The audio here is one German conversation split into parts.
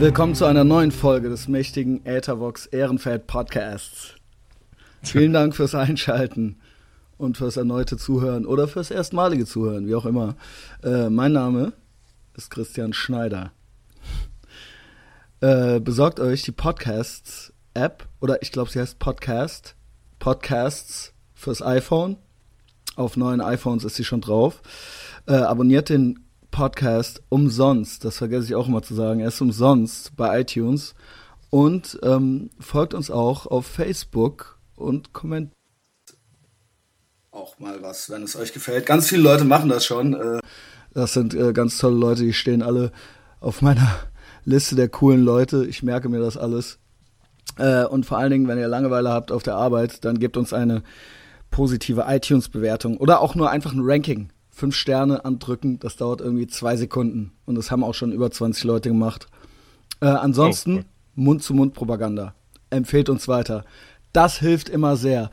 Willkommen zu einer neuen Folge des mächtigen Äthervox Ehrenfeld Podcasts. Vielen Dank fürs Einschalten und fürs erneute Zuhören oder fürs erstmalige Zuhören, wie auch immer. Äh, mein Name ist Christian Schneider. Äh, besorgt euch die Podcasts-App oder ich glaube, sie heißt Podcast. Podcasts fürs iPhone. Auf neuen iPhones ist sie schon drauf. Äh, abonniert den Podcast umsonst. Das vergesse ich auch immer zu sagen. Er ist umsonst bei iTunes. Und ähm, folgt uns auch auf Facebook und kommentiert auch mal was, wenn es euch gefällt. Ganz viele Leute machen das schon. Äh, das sind äh, ganz tolle Leute, die stehen alle auf meiner Liste der coolen Leute. Ich merke mir das alles. Äh, und vor allen Dingen, wenn ihr Langeweile habt auf der Arbeit, dann gebt uns eine positive iTunes-Bewertung oder auch nur einfach ein Ranking fünf Sterne andrücken, das dauert irgendwie zwei Sekunden. Und das haben auch schon über 20 Leute gemacht. Äh, ansonsten oh, Mund-zu-Mund-Propaganda. Empfehlt uns weiter. Das hilft immer sehr.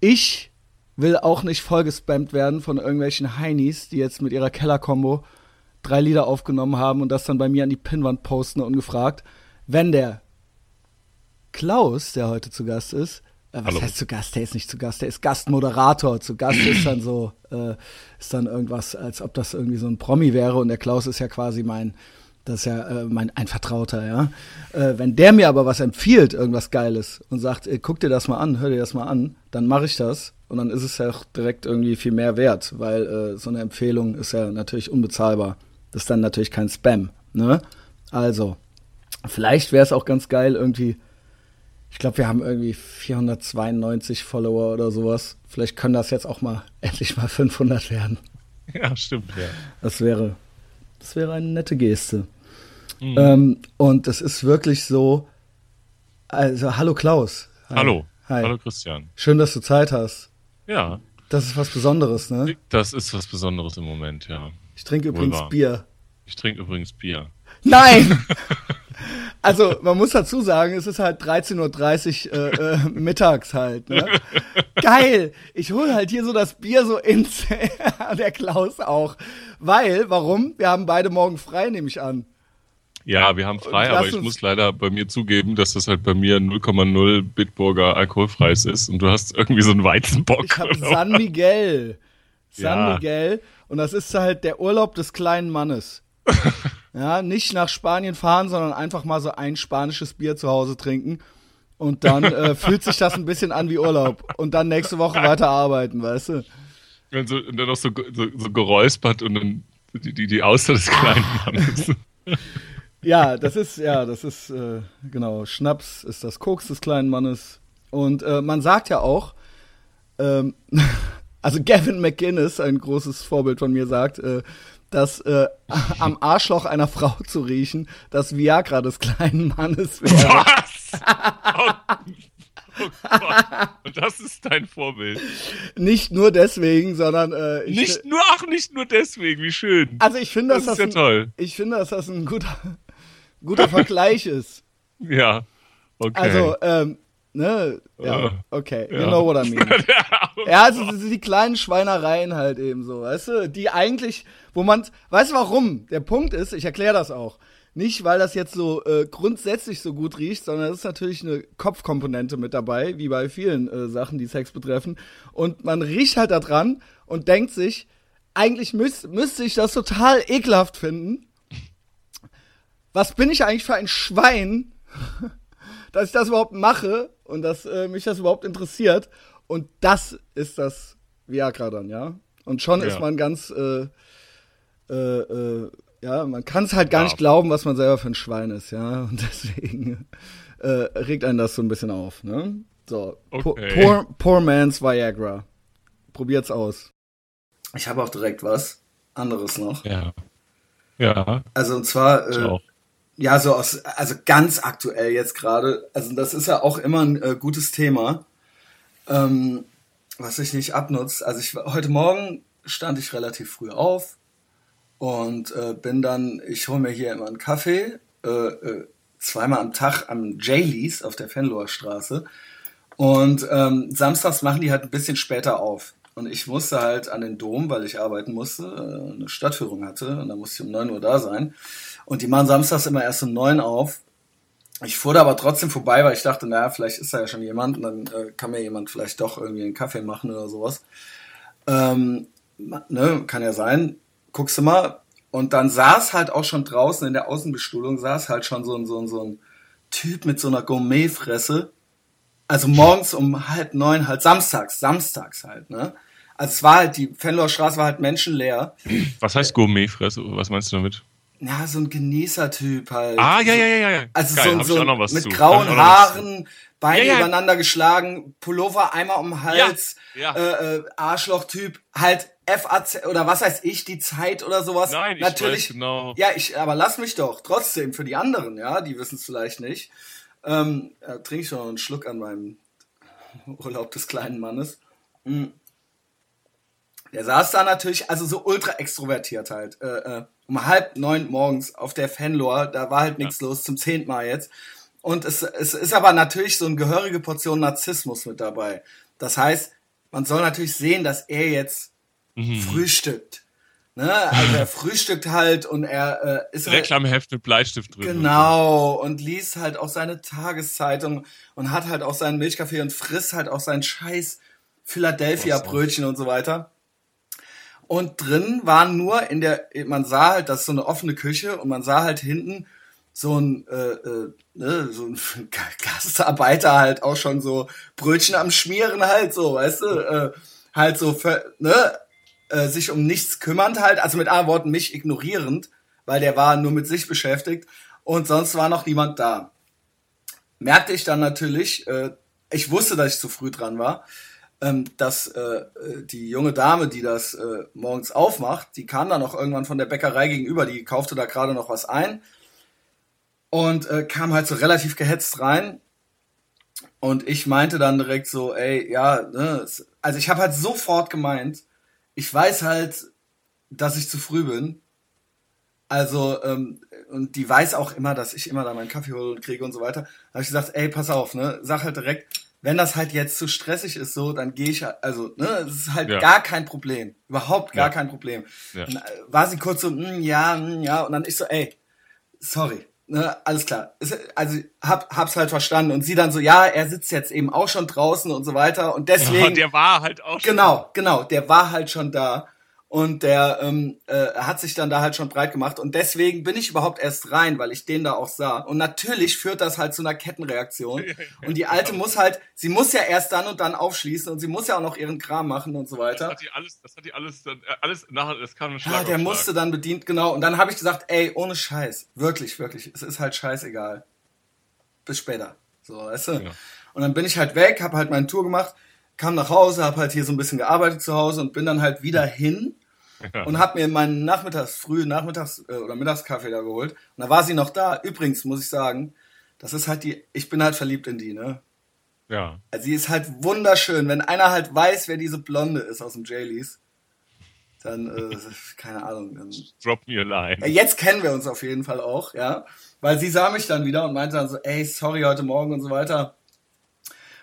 Ich will auch nicht vollgespammt werden von irgendwelchen Heinis, die jetzt mit ihrer Keller-Kombo drei Lieder aufgenommen haben und das dann bei mir an die Pinnwand posten und gefragt, wenn der Klaus, der heute zu Gast ist, was Hallo. heißt zu Gast? Der ist nicht zu Gast, der ist Gastmoderator. Zu Gast ist dann so, äh, ist dann irgendwas, als ob das irgendwie so ein Promi wäre und der Klaus ist ja quasi mein, das ist ja äh, mein ein Vertrauter, ja. Äh, wenn der mir aber was empfiehlt, irgendwas Geiles und sagt, ey, guck dir das mal an, hör dir das mal an, dann mache ich das und dann ist es ja auch direkt irgendwie viel mehr wert, weil äh, so eine Empfehlung ist ja natürlich unbezahlbar. Das ist dann natürlich kein Spam, ne? Also, vielleicht wäre es auch ganz geil, irgendwie ich glaube, wir haben irgendwie 492 Follower oder sowas. Vielleicht können das jetzt auch mal endlich mal 500 werden. Ja, stimmt, ja. Das wäre, das wäre eine nette Geste. Mhm. Ähm, und das ist wirklich so. Also, hallo Klaus. Hi. Hallo. Hi. Hallo Christian. Schön, dass du Zeit hast. Ja. Das ist was Besonderes, ne? Das ist was Besonderes im Moment, ja. Ich trinke übrigens Bier. Ich trinke übrigens Bier. Nein! Also, man muss dazu sagen, es ist halt 13.30 Uhr äh, äh, mittags halt. Ne? Geil! Ich hole halt hier so das Bier so ins, der Klaus auch. Weil, warum? Wir haben beide morgen frei, nehme ich an. Ja, wir haben frei, aber ich muss leider bei mir zugeben, dass das halt bei mir 0,0 Bitburger alkoholfreies ist und du hast irgendwie so einen Weizenbock. Ich habe San Miguel. San ja. Miguel. Und das ist halt der Urlaub des kleinen Mannes. Ja, nicht nach Spanien fahren, sondern einfach mal so ein spanisches Bier zu Hause trinken. Und dann äh, fühlt sich das ein bisschen an wie Urlaub. Und dann nächste Woche weiter arbeiten, weißt du? Und, so, und dann noch so, so, so, geräuspert und dann die, die, die Auster des kleinen Mannes. ja, das ist, ja, das ist, äh, genau, Schnaps ist das Koks des kleinen Mannes. Und äh, man sagt ja auch, ähm, also Gavin McGinnis, ein großes Vorbild von mir, sagt, äh, dass äh, am Arschloch einer Frau zu riechen das Viagra des kleinen Mannes wäre. Was? Oh, oh Gott. Und das ist dein Vorbild. Nicht nur deswegen, sondern äh, ich, nicht nur ach nicht nur deswegen, wie schön. Also ich finde, das, das ist ja ein, toll. Ich finde, dass das ein guter guter Vergleich ist. Ja. Okay. Also ähm, Ne? Ja, okay. Ja. You know what I mean. ja, also die kleinen Schweinereien halt eben so, weißt du? Die eigentlich, wo man, weißt du warum? Der Punkt ist, ich erkläre das auch. Nicht, weil das jetzt so äh, grundsätzlich so gut riecht, sondern es ist natürlich eine Kopfkomponente mit dabei, wie bei vielen äh, Sachen, die Sex betreffen. Und man riecht halt da dran und denkt sich, eigentlich müß, müsste ich das total ekelhaft finden. Was bin ich eigentlich für ein Schwein, dass ich das überhaupt mache und dass äh, mich das überhaupt interessiert. Und das ist das Viagra dann, ja. Und schon ja. ist man ganz, äh, äh, äh ja, man kann es halt gar ja. nicht glauben, was man selber für ein Schwein ist, ja. Und deswegen äh, regt einen das so ein bisschen auf, ne? So, okay. poor, poor man's Viagra. Probiert's aus. Ich habe auch direkt was anderes noch. Ja. Ja. Also und zwar äh, ja, so aus, also ganz aktuell jetzt gerade. Also das ist ja auch immer ein äh, gutes Thema, ähm, was sich nicht abnutzt. Also ich heute Morgen stand ich relativ früh auf und äh, bin dann, ich hole mir hier immer einen Kaffee, äh, äh, zweimal am Tag am Jaylees auf der Fenloher Straße. Und ähm, samstags machen die halt ein bisschen später auf. Und ich musste halt an den Dom, weil ich arbeiten musste, äh, eine Stadtführung hatte und da musste ich um 9 Uhr da sein. Und die machen samstags immer erst um neun auf. ich fuhr da aber trotzdem vorbei, weil ich dachte, naja, vielleicht ist da ja schon jemand und dann äh, kann mir jemand vielleicht doch irgendwie einen Kaffee machen oder sowas. Ähm, ne, kann ja sein. Guckst du mal. Und dann saß halt auch schon draußen in der Außenbestuhlung, saß halt schon so ein, so ein, so ein Typ mit so einer Gourmetfresse. Also morgens um halb neun, halt samstags, samstags halt, ne? Also es war halt, die Fenloher Straße war halt menschenleer. Was heißt Gourmetfresse? Was meinst du damit? Ja, so ein Genießertyp halt. Ah, ja, ja, ja, ja. Also Geil, so, so mit zu. grauen Haaren, Beine ja, ja. übereinander geschlagen, Pullover einmal um den Hals, ja, äh, äh, Arschloch-Typ, halt FAZ oder was heißt ich, die Zeit oder sowas. Nein, ich Natürlich, weiß genau. Ja, ich, aber lass mich doch trotzdem für die anderen, ja, die wissen es vielleicht nicht. Ähm, äh, trinke ich schon noch einen Schluck an meinem Urlaub des kleinen Mannes. Mhm. Der saß da natürlich, also so ultra extrovertiert halt. Äh, äh, um halb neun morgens auf der Fanlore, da war halt nichts ja. los, zum zehnten Mal jetzt. Und es, es ist aber natürlich so eine gehörige Portion Narzissmus mit dabei. Das heißt, man soll natürlich sehen, dass er jetzt mhm. frühstückt. Ne? Also er frühstückt halt und er äh, ist halt, Reklamheft mit Bleistift drin. Genau und liest halt auch seine Tageszeitung und hat halt auch seinen Milchkaffee und frisst halt auch sein scheiß Philadelphia Brötchen und so weiter. Und drin waren nur in der, man sah halt, das ist so eine offene Küche und man sah halt hinten so ein, äh, äh, ne, so ein Gastarbeiter halt auch schon so Brötchen am Schmieren halt so, weißt du, äh, halt so, für, ne, äh, sich um nichts kümmernd halt, also mit anderen Worten mich ignorierend, weil der war nur mit sich beschäftigt und sonst war noch niemand da. Merkte ich dann natürlich, äh, ich wusste, dass ich zu früh dran war, dass äh, äh, die junge Dame, die das äh, morgens aufmacht, die kam dann noch irgendwann von der Bäckerei gegenüber, die kaufte da gerade noch was ein und äh, kam halt so relativ gehetzt rein. Und ich meinte dann direkt so, ey, ja, ne, also ich habe halt sofort gemeint, ich weiß halt, dass ich zu früh bin. Also, ähm, und die weiß auch immer, dass ich immer da meinen Kaffee hole und kriege und so weiter. Da habe ich gesagt, ey, pass auf, ne, sag halt direkt, wenn das halt jetzt zu stressig ist, so, dann gehe ich, also, ne, das ist halt ja. gar kein Problem. Überhaupt gar ja. kein Problem. Ja. Dann äh, war sie kurz so, mm, ja, mm, ja, und dann ich so, ey, sorry, ne, alles klar. Also, hab, hab's halt verstanden. Und sie dann so, ja, er sitzt jetzt eben auch schon draußen und so weiter. Und deswegen. Ja, der war halt auch schon. Genau, genau, der war halt schon da. Und der ähm, äh, hat sich dann da halt schon breit gemacht. Und deswegen bin ich überhaupt erst rein, weil ich den da auch sah. Und natürlich führt das halt zu einer Kettenreaktion. Und die Alte muss halt, sie muss ja erst dann und dann aufschließen und sie muss ja auch noch ihren Kram machen und so weiter. Das hat die alles, das hat die alles, dann, äh, alles nachher, das kam ein Schlag Ja, der musste dann bedient, genau. Und dann habe ich gesagt, ey, ohne Scheiß, wirklich, wirklich, es ist halt scheißegal. Bis später. So, weißt du? Ja. Und dann bin ich halt weg, habe halt meine Tour gemacht kam nach Hause, habe halt hier so ein bisschen gearbeitet zu Hause und bin dann halt wieder hin ja. und habe mir meinen Nachmittags, frühen Nachmittags- äh, oder Mittagskaffee da geholt. Und da war sie noch da. Übrigens muss ich sagen, das ist halt die, ich bin halt verliebt in die, ne? Ja. Also sie ist halt wunderschön. Wenn einer halt weiß, wer diese Blonde ist aus dem Jaylees, dann, äh, keine Ahnung. Dann, Drop me a line. Jetzt kennen wir uns auf jeden Fall auch, ja. Weil sie sah mich dann wieder und meinte dann so, ey, sorry heute Morgen und so weiter.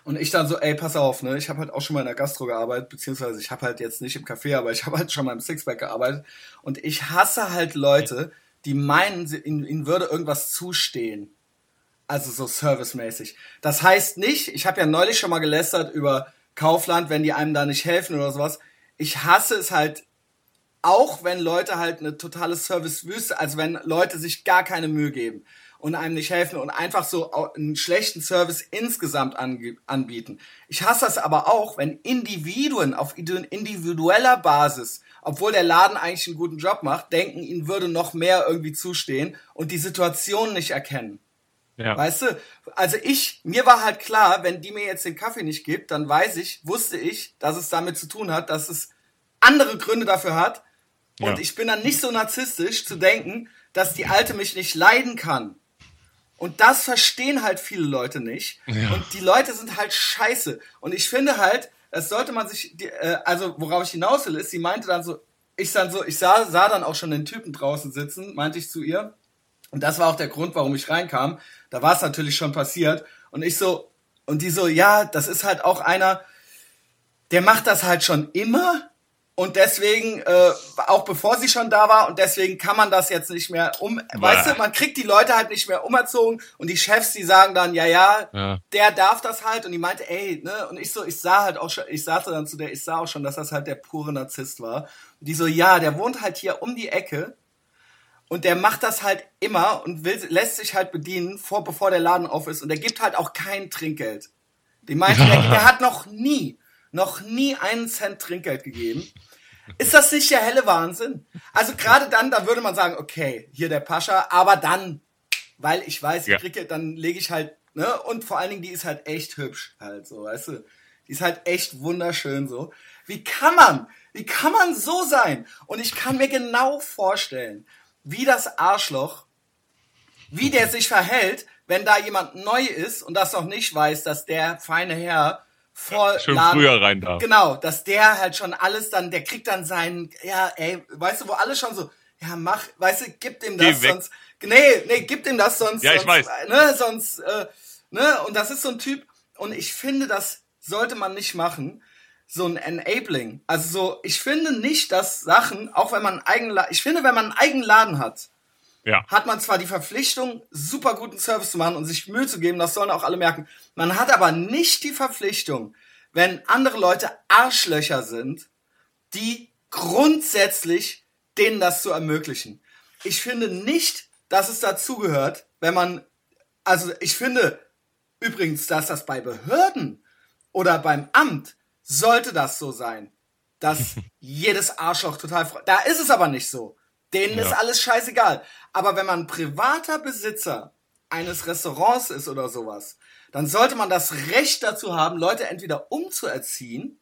Und ich dann so, ey, pass auf, ne? Ich habe halt auch schon mal in der Gastro gearbeitet, beziehungsweise ich habe halt jetzt nicht im Café, aber ich habe halt schon mal im Sixpack gearbeitet. Und ich hasse halt Leute, die meinen, ihnen, ihnen würde irgendwas zustehen. Also so servicemäßig. Das heißt nicht, ich habe ja neulich schon mal gelästert über Kaufland, wenn die einem da nicht helfen oder sowas. Ich hasse es halt auch, wenn Leute halt eine totale Servicewüste, also wenn Leute sich gar keine Mühe geben und einem nicht helfen und einfach so einen schlechten Service insgesamt anbieten. Ich hasse das aber auch, wenn Individuen auf individueller Basis, obwohl der Laden eigentlich einen guten Job macht, denken, ihnen würde noch mehr irgendwie zustehen und die Situation nicht erkennen. Ja. Weißt du? Also ich, mir war halt klar, wenn die mir jetzt den Kaffee nicht gibt, dann weiß ich, wusste ich, dass es damit zu tun hat, dass es andere Gründe dafür hat. Und ja. ich bin dann nicht so narzisstisch zu denken, dass die Alte mich nicht leiden kann. Und das verstehen halt viele Leute nicht. Ja. Und die Leute sind halt scheiße. Und ich finde halt, es sollte man sich, äh, also worauf ich hinaus will, ist, sie meinte dann so, ich dann so, ich sah, sah dann auch schon den Typen draußen sitzen, meinte ich zu ihr. Und das war auch der Grund, warum ich reinkam. Da war es natürlich schon passiert. Und ich so, und die so, ja, das ist halt auch einer, der macht das halt schon immer Und deswegen, äh, auch bevor sie schon da war, und deswegen kann man das jetzt nicht mehr um, Bäh. weißt du, man kriegt die Leute halt nicht mehr umerzogen und die Chefs, die sagen dann, ja, ja, ja, der darf das halt. Und die meinte, ey, ne, und ich so, ich sah halt auch schon, ich sagte dann zu der, ich sah auch schon, dass das halt der pure Narzisst war. Und die so, ja, der wohnt halt hier um die Ecke und der macht das halt immer und will, lässt sich halt bedienen, vor, bevor der Laden auf ist. Und der gibt halt auch kein Trinkgeld. Die meinte, der, der hat noch nie noch nie einen Cent Trinkgeld gegeben. Ist das nicht der helle Wahnsinn? Also gerade dann, da würde man sagen, okay, hier der Pascha, aber dann, weil ich weiß, ich kriege, dann lege ich halt, ne, und vor allen Dingen, die ist halt echt hübsch, halt so, weißt du? Die ist halt echt wunderschön so. Wie kann man, wie kann man so sein? Und ich kann mir genau vorstellen, wie das Arschloch, wie der sich verhält, wenn da jemand neu ist und das noch nicht weiß, dass der feine Herr vor Schon früher rein darf. Genau, dass der halt schon alles dann, der kriegt dann seinen, ja, ey, weißt du, wo alle schon so, ja, mach, weißt du, gib dem das, sonst, nee, nee, gib dem das sonst, ja, ich sonst, weiß. ne, sonst, äh, ne, und das ist so ein Typ, und ich finde, das sollte man nicht machen, so ein Enabling. Also so, ich finde nicht, dass Sachen, auch wenn man einen eigenen, ich finde, wenn man einen eigenen Laden hat, ja. hat man zwar die Verpflichtung, super guten Service zu machen und sich Mühe zu geben, das sollen auch alle merken. Man hat aber nicht die Verpflichtung, wenn andere Leute Arschlöcher sind, die grundsätzlich denen das zu ermöglichen. Ich finde nicht, dass es dazugehört, wenn man, also ich finde übrigens, dass das bei Behörden oder beim Amt sollte das so sein, dass jedes Arschloch total, da ist es aber nicht so. Denen ja. ist alles scheißegal. Aber wenn man privater Besitzer eines Restaurants ist oder sowas, dann sollte man das Recht dazu haben, Leute entweder umzuerziehen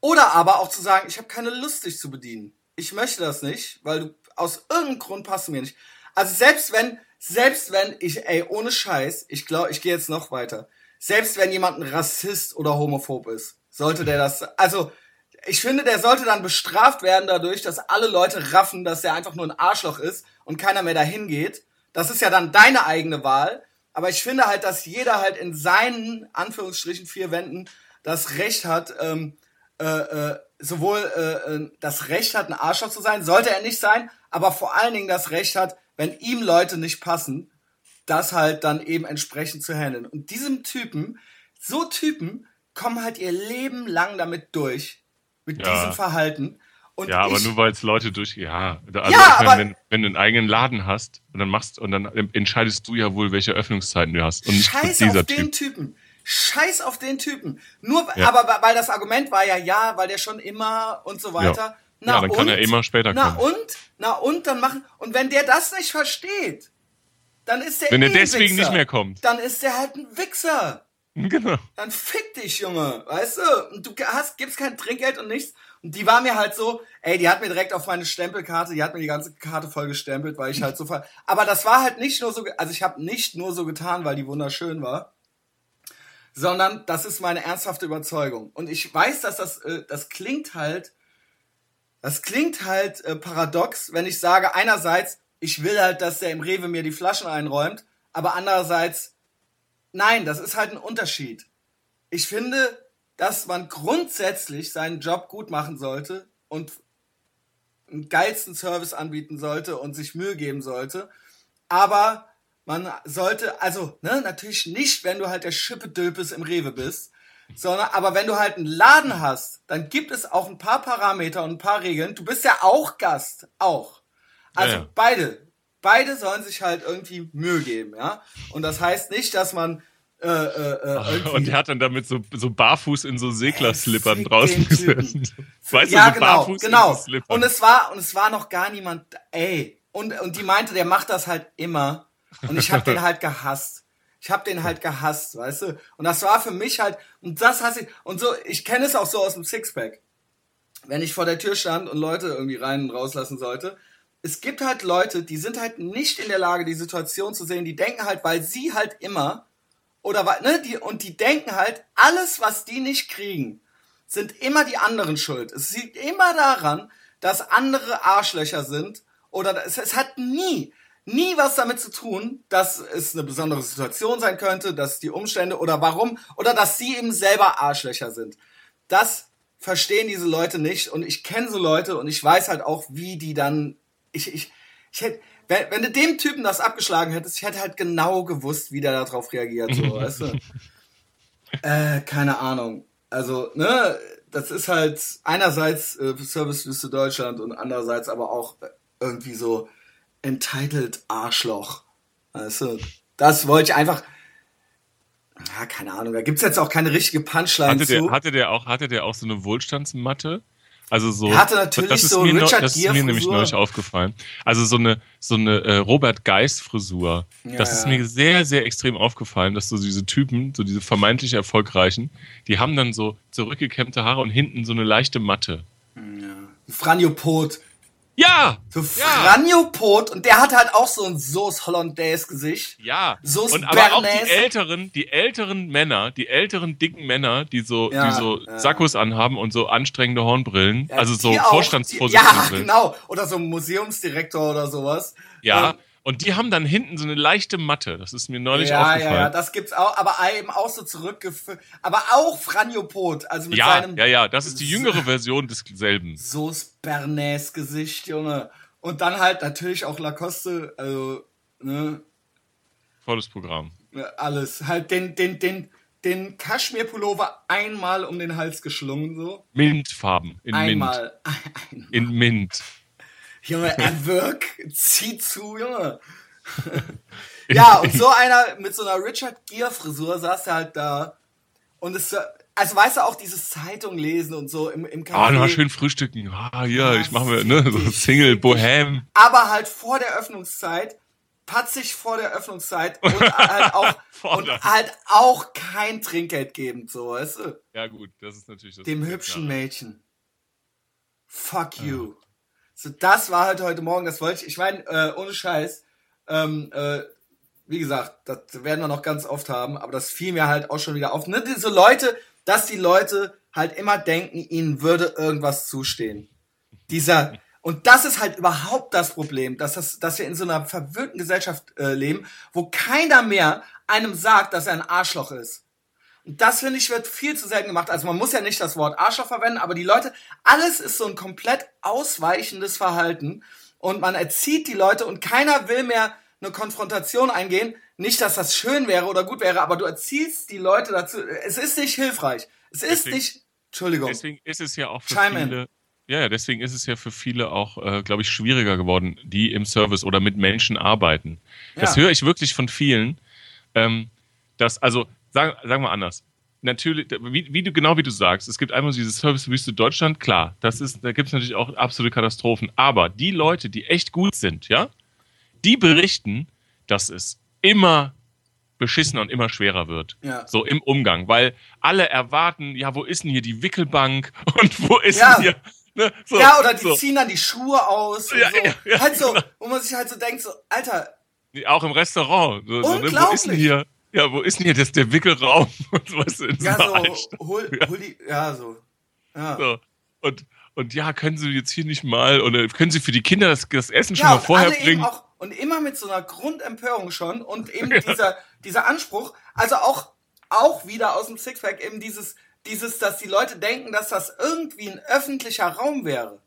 oder aber auch zu sagen, ich habe keine Lust, dich zu bedienen. Ich möchte das nicht, weil du aus irgendeinem Grund passt du mir nicht. Also selbst wenn, selbst wenn ich, ey, ohne Scheiß, ich glaube, ich gehe jetzt noch weiter. Selbst wenn jemand ein Rassist oder homophob ist, sollte der das, also ich finde, der sollte dann bestraft werden dadurch, dass alle Leute raffen, dass er einfach nur ein Arschloch ist und keiner mehr dahin geht. Das ist ja dann deine eigene Wahl. Aber ich finde halt, dass jeder halt in seinen Anführungsstrichen vier Wänden das Recht hat, ähm, äh, äh, sowohl äh, äh, das Recht hat, ein Arschloch zu sein, sollte er nicht sein, aber vor allen Dingen das Recht hat, wenn ihm Leute nicht passen, das halt dann eben entsprechend zu handeln. Und diesem Typen, so Typen kommen halt ihr Leben lang damit durch, mit ja. diesem Verhalten. Und ja, aber nur weil es Leute durch, ja, also ja, meine, wenn, wenn, du einen eigenen Laden hast und dann machst und dann entscheidest du ja wohl, welche Öffnungszeiten du hast und Scheiß auf typ. den Typen. Scheiß auf den Typen. Nur, ja. aber weil das Argument war ja, ja, weil der schon immer und so weiter. Ja, na ja dann und, kann er immer später na kommen. Na und, na und, dann machen, und wenn der das nicht versteht, dann ist der Wenn eh er deswegen Wichser. nicht mehr kommt. Dann ist der halt ein Wichser. Genau. Dann fick dich, Junge, weißt du? Und du hast, gibst kein Trinkgeld und nichts. Und die war mir halt so, ey, die hat mir direkt auf meine Stempelkarte, die hat mir die ganze Karte voll gestempelt, weil ich halt so ver Aber das war halt nicht nur so, also ich habe nicht nur so getan, weil die wunderschön war, sondern das ist meine ernsthafte Überzeugung. Und ich weiß, dass das, äh, das klingt halt, das klingt halt äh, paradox, wenn ich sage, einerseits, ich will halt, dass der im Rewe mir die Flaschen einräumt, aber andererseits Nein, das ist halt ein Unterschied. Ich finde, dass man grundsätzlich seinen Job gut machen sollte und einen geilsten Service anbieten sollte und sich Mühe geben sollte. Aber man sollte, also, ne, natürlich nicht, wenn du halt der Schippe-Döpes im Rewe bist, sondern, aber wenn du halt einen Laden hast, dann gibt es auch ein paar Parameter und ein paar Regeln. Du bist ja auch Gast, auch. Also ja, ja. beide, beide sollen sich halt irgendwie Mühe geben, ja. Und das heißt nicht, dass man äh, äh, äh und er hat dann damit so, so barfuß in so Seglerslippern draußen gesessen. Weißt ja, du, so genau, barfuß genau. in so Slippern. Und es war und es war noch gar niemand, ey. Und und die meinte, der macht das halt immer. Und ich habe den halt gehasst. Ich habe den halt gehasst, weißt du? Und das war für mich halt und das hasse ich und so. Ich kenne es auch so aus dem Sixpack. Wenn ich vor der Tür stand und Leute irgendwie rein und rauslassen sollte, es gibt halt Leute, die sind halt nicht in der Lage, die Situation zu sehen. Die denken halt, weil sie halt immer oder ne, die und die denken halt, alles, was die nicht kriegen, sind immer die anderen schuld. Es liegt immer daran, dass andere Arschlöcher sind oder es, es hat nie nie was damit zu tun, dass es eine besondere Situation sein könnte, dass die Umstände oder warum oder dass sie eben selber Arschlöcher sind. Das verstehen diese Leute nicht und ich kenne so Leute und ich weiß halt auch, wie die dann, ich, ich, ich hätte, wenn, wenn du dem Typen das abgeschlagen hättest, ich hätte halt genau gewusst, wie der darauf reagiert, so, weißt du? Äh, keine Ahnung. Also, ne, das ist halt einerseits äh, Servicewüste Deutschland und andererseits aber auch irgendwie so entitled Arschloch. Weißt du? Das wollte ich einfach. Ja, keine Ahnung. Da gibt's jetzt auch keine richtige Punchline hatte zu. Der, hatte der auch, hatte der auch so eine Wohlstandsmatte? Also so. Er hatte natürlich das ist so mir, neu- Richard Das ist mir nämlich neulich aufgefallen. Also so eine, so eine äh, Robert Geist Frisur. Ja, das ist ja. mir sehr, sehr extrem aufgefallen, dass so diese Typen, so diese vermeintlich erfolgreichen, die haben dann so zurückgekämmte Haare und hinten so eine leichte Matte. Franjo Pot. Ja! So Ja! Franjo Pot. Und der hat halt auch so ein Soße Hollandaise Gesicht. Ja, Soße und aber auch die älteren, die älteren Männer, die älteren dicken Männer, die so, Ja, die so ja. Sakkos anhaben und so anstrengende Hornbrillen, Ja, also so. Vorstandsvorsitzende. Ja, genau. Oder so ein Museumsdirektor oder sowas. Ja, Ähm, und die haben dann hinten so eine leichte Matte. Das ist mir neulich ja, ja, aufgefallen. ja, das gibt's auch, aber eben auch so zurückgeführt. Aber auch Franjo Pot, also mit ja, seinem ja, ja, das ist die jüngere Version desselben. Soße Bernays Gesicht, Junge. Und dann halt natürlich auch Lacoste, also, ne, Volles Programm. alles. Halt den, den, den, den Kaschmir-Pullover einmal um den Hals geschlungen, so. Mintfarben. In Mint. Einmal. Ein, In Mint. Junge, er wirkt, zieh zu, Junge. ja, und so einer mit so einer Richard Gere Frisur saß er halt da. Und es, also weißt du auch dieses Zeitung lesen und so im, im Ah, Café. noch schön frühstücken. Ah, ja, Ja, ich mache mir, ne, so Single. Bohem. aber halt vor der Öffnungszeit, patzig vor der Öffnungszeit und halt auch, und halt auch kein Trinkgeld gebend, so, weißt du? Ja, gut, das ist natürlich das. Dem hübschen. Mädchen. Fuck you. So, das war halt heute Morgen, das wollte ich, ich meine, äh, ohne Scheiß, ähm, äh, wie gesagt, das werden wir noch ganz oft haben, aber das fiel mir halt auch schon wieder auf. Ne? Diese Leute, dass die Leute halt immer denken, ihnen würde irgendwas zustehen. Dieser, und das ist halt überhaupt das Problem, dass, das, dass wir in so einer verwöhnten Gesellschaft äh, leben, wo keiner mehr einem sagt, dass er ein Arschloch ist. Das, finde ich, wird viel zu selten gemacht. Also man muss ja nicht das Wort Arschloch verwenden, aber die Leute, alles ist so ein komplett ausweichendes Verhalten. Und man erzieht die Leute und keiner will mehr eine Konfrontation eingehen. Nicht, dass das schön wäre oder gut wäre, aber du erziehst die Leute dazu. Es ist nicht hilfreich. Es ist Deswegen- nicht. Entschuldigung. Deswegen ist es ja auch für Chime in. viele. Ja, ja, deswegen ist es ja für viele auch, äh, glaube ich, schwieriger geworden, die im Service oder mit Menschen arbeiten. Das Ja. höre ich wirklich von vielen. Ähm, dass, also, sagen, sagen wir anders. Natürlich, wie, wie du, genau wie du sagst, es gibt einmal diese Servicewüste Deutschland, klar, das ist, da gibt es natürlich auch absolute Katastrophen. Aber die Leute, die echt gut sind, ja, die berichten, dass es immer beschissener und immer schwerer wird. Ja. So im Umgang, weil alle erwarten, ja, wo ist denn hier die Wickelbank und wo ist Ja. denn hier. Ne, so, Ja, oder die so. ziehen dann die Schuhe aus. Und Ja, so. halt so, genau. wo man sich halt so denkt, so, Alter, Auch im Restaurant. So, so, ne, wo ist Unglaublich. denn hier? Ja, wo ist denn hier das, der Wickelraum? Und in so ja, so, hol, hol die, ja, so. Ja. So. Und, und ja, können Sie jetzt hier nicht mal, oder können Sie für die Kinder das, das Essen schon Ja, mal vorher bringen? auch, und immer mit so einer Grundempörung schon und eben dieser, dieser Anspruch, also auch, auch wieder aus dem Sixpack eben dieses, dieses, dass die Leute denken, dass das irgendwie ein öffentlicher Raum wäre.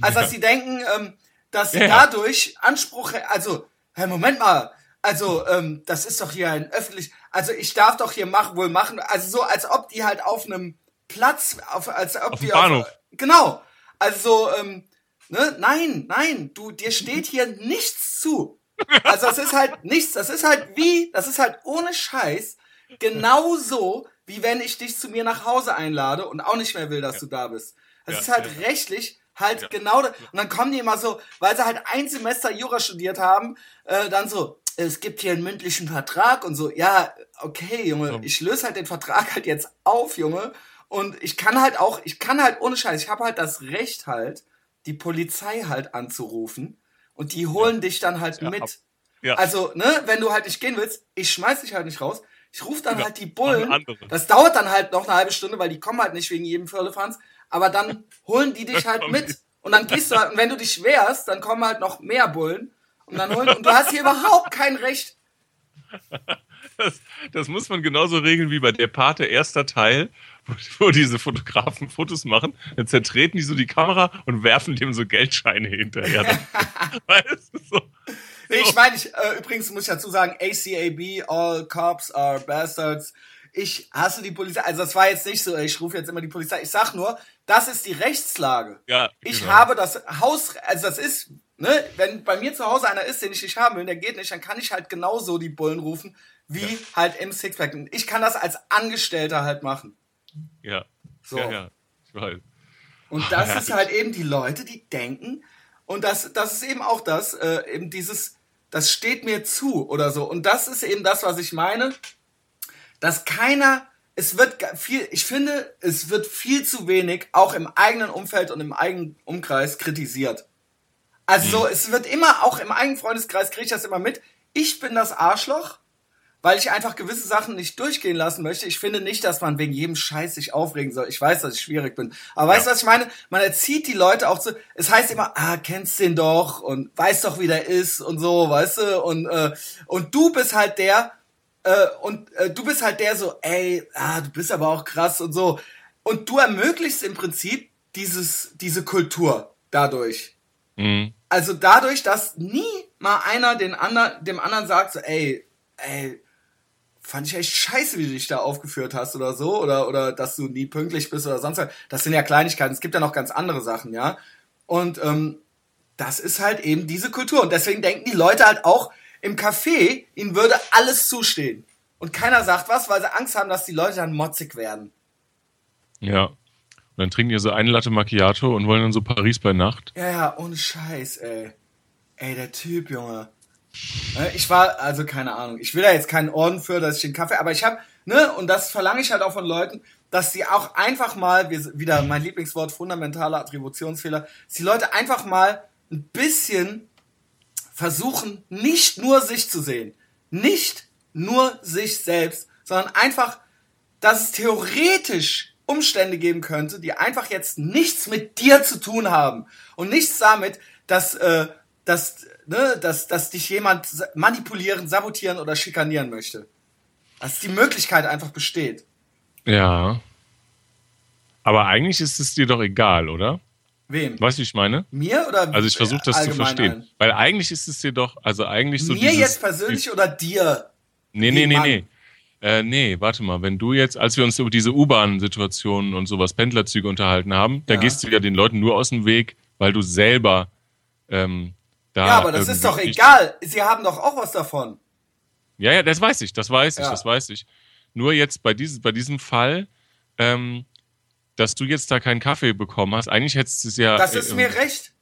Also, dass sie denken, ähm, dass sie Ja, ja. dadurch Anspruch, also, hey, Moment mal, also, ähm, das ist doch hier ein öffentlich, also ich darf doch hier machen, wohl machen, also so, als ob die halt auf einem Platz, auf, als ob Auf die Bahnhof. Auf, genau. Also, ähm, ne, nein, nein, du, dir steht hier nichts zu. Also, das ist halt nichts, das ist halt wie, das ist halt ohne Scheiß genauso, wie wenn ich dich zu mir nach Hause einlade und auch nicht mehr will, dass du da bist. Das Ja, ist halt ja. rechtlich halt Ja. genau da. Und dann kommen die immer so, weil sie halt ein Semester Jura studiert haben, äh, dann so, es gibt hier einen mündlichen Vertrag und so, ja, okay, Junge, ich löse halt den Vertrag halt jetzt auf, Junge. Und ich kann halt auch, ich kann halt ohne Scheiß, ich habe halt das Recht halt, die Polizei halt anzurufen und die holen dich dann halt Ja, mit. ab- ja. Also, ne, wenn du halt nicht gehen willst, ich schmeiß dich halt nicht raus. Ich rufe dann Ja, halt die Bullen. Das dauert dann halt noch eine halbe Stunde, weil die kommen halt nicht wegen jedem Firlefanz. Aber dann holen die dich halt mit. Und dann gehst du halt, und wenn du dich wehrst, dann kommen halt noch mehr Bullen. Und dann holen, und du hast hier überhaupt kein Recht. Das, das muss man genauso regeln wie bei der Pate erster Teil, wo, wo diese Fotografen Fotos machen, dann zertreten die so die Kamera und werfen dem so Geldscheine hinterher. weißt du, so. Ich meine, ich, äh, übrigens muss ich dazu sagen, ACAB, all cops are bastards. Ich hasse die Polizei. Also das war jetzt nicht so, ich rufe jetzt immer die Polizei. Ich sag nur, das ist die Rechtslage. Ja, ich genau. habe das Haus, also das ist, ne, wenn bei mir zu Hause einer ist, den ich nicht haben will, der geht nicht, dann kann ich halt genauso die Bullen rufen, wie Ja. halt im Sixpack. Und Ich kann das als Angestellter halt machen. Ja. So. Ja, ja. Ich weiß. Und das Ja, ist halt eben die Leute, die denken, und das, das ist eben auch das, äh, eben dieses, das steht mir zu oder so. Und das ist eben das, was ich meine, dass keiner, es wird viel, ich finde, es wird viel zu wenig, auch im eigenen Umfeld und im eigenen Umkreis kritisiert. Also so, es wird immer, auch im eigenen Freundeskreis kriege ich das immer mit, ich bin das Arschloch, weil ich einfach gewisse Sachen nicht durchgehen lassen möchte. Ich finde nicht, dass man wegen jedem Scheiß sich aufregen soll. Ich weiß, dass ich schwierig bin. Aber weißt du, was ich meine? Man erzieht die Leute auch zu. Es heißt immer, ah, kennst den doch und weißt doch, wie der ist und so, weißt du? Und, äh, und du bist halt der, äh, und äh, du bist halt der so, ey, ah, du bist aber auch krass und so. Und du ermöglichst im Prinzip dieses, diese Kultur dadurch. Mhm. Also dadurch, dass nie mal einer den anderen, dem anderen sagt, so, ey, ey, fand ich echt scheiße, wie du dich da aufgeführt hast oder so, oder, oder dass du nie pünktlich bist oder sonst was. Das sind ja Kleinigkeiten. Es gibt ja noch ganz andere Sachen, ja. Und ähm, das ist halt eben diese Kultur. Und deswegen denken die Leute halt auch im Café, ihnen würde alles zustehen. Und keiner sagt was, weil sie Angst haben, dass die Leute dann motzig werden. Ja. Und dann trinken die so eine Latte Macchiato und wollen dann so Paris bei Nacht. Ja, ja, ohne Scheiß, ey. Ey, der Typ, Junge. Ne, Ich war, also keine Ahnung, ich will da jetzt keinen Orden für, dass ich den Kaffee, aber ich habe, ne, und das verlange ich halt auch von Leuten, dass sie auch einfach mal, wieder mein Lieblingswort, fundamentaler Attributionsfehler, dass die Leute einfach mal ein bisschen versuchen, nicht nur sich zu sehen, nicht nur sich selbst, sondern einfach, dass es theoretisch Umstände geben könnte, die einfach jetzt nichts mit dir zu tun haben und nichts damit, dass, äh, dass, ne, dass, dass dich jemand manipulieren, sabotieren oder schikanieren möchte. Dass die Möglichkeit einfach besteht. Ja. Aber eigentlich ist es dir doch egal, oder? Wem? Weißt du, wie ich meine? Mir oder Also ich versuche das zu verstehen. allen? Weil eigentlich ist es dir doch, also eigentlich so Mir dieses, jetzt persönlich oder dir? Nee, nee, nee, nee. Äh, nee, warte mal, wenn du jetzt, als wir uns über diese U-Bahn-Situationen und sowas, Pendlerzüge unterhalten haben, da Ja. gehst du ja den Leuten nur aus dem Weg, weil du selber ähm, da. Ja, aber das ist doch egal. Sie haben doch auch was davon. Ja, ja, das weiß ich, das weiß ich, Ja. das weiß ich. Nur jetzt bei, dieses, bei diesem Fall, ähm, dass du jetzt da keinen Kaffee bekommen hast, eigentlich hättest du es ja. Das ist äh, mir recht.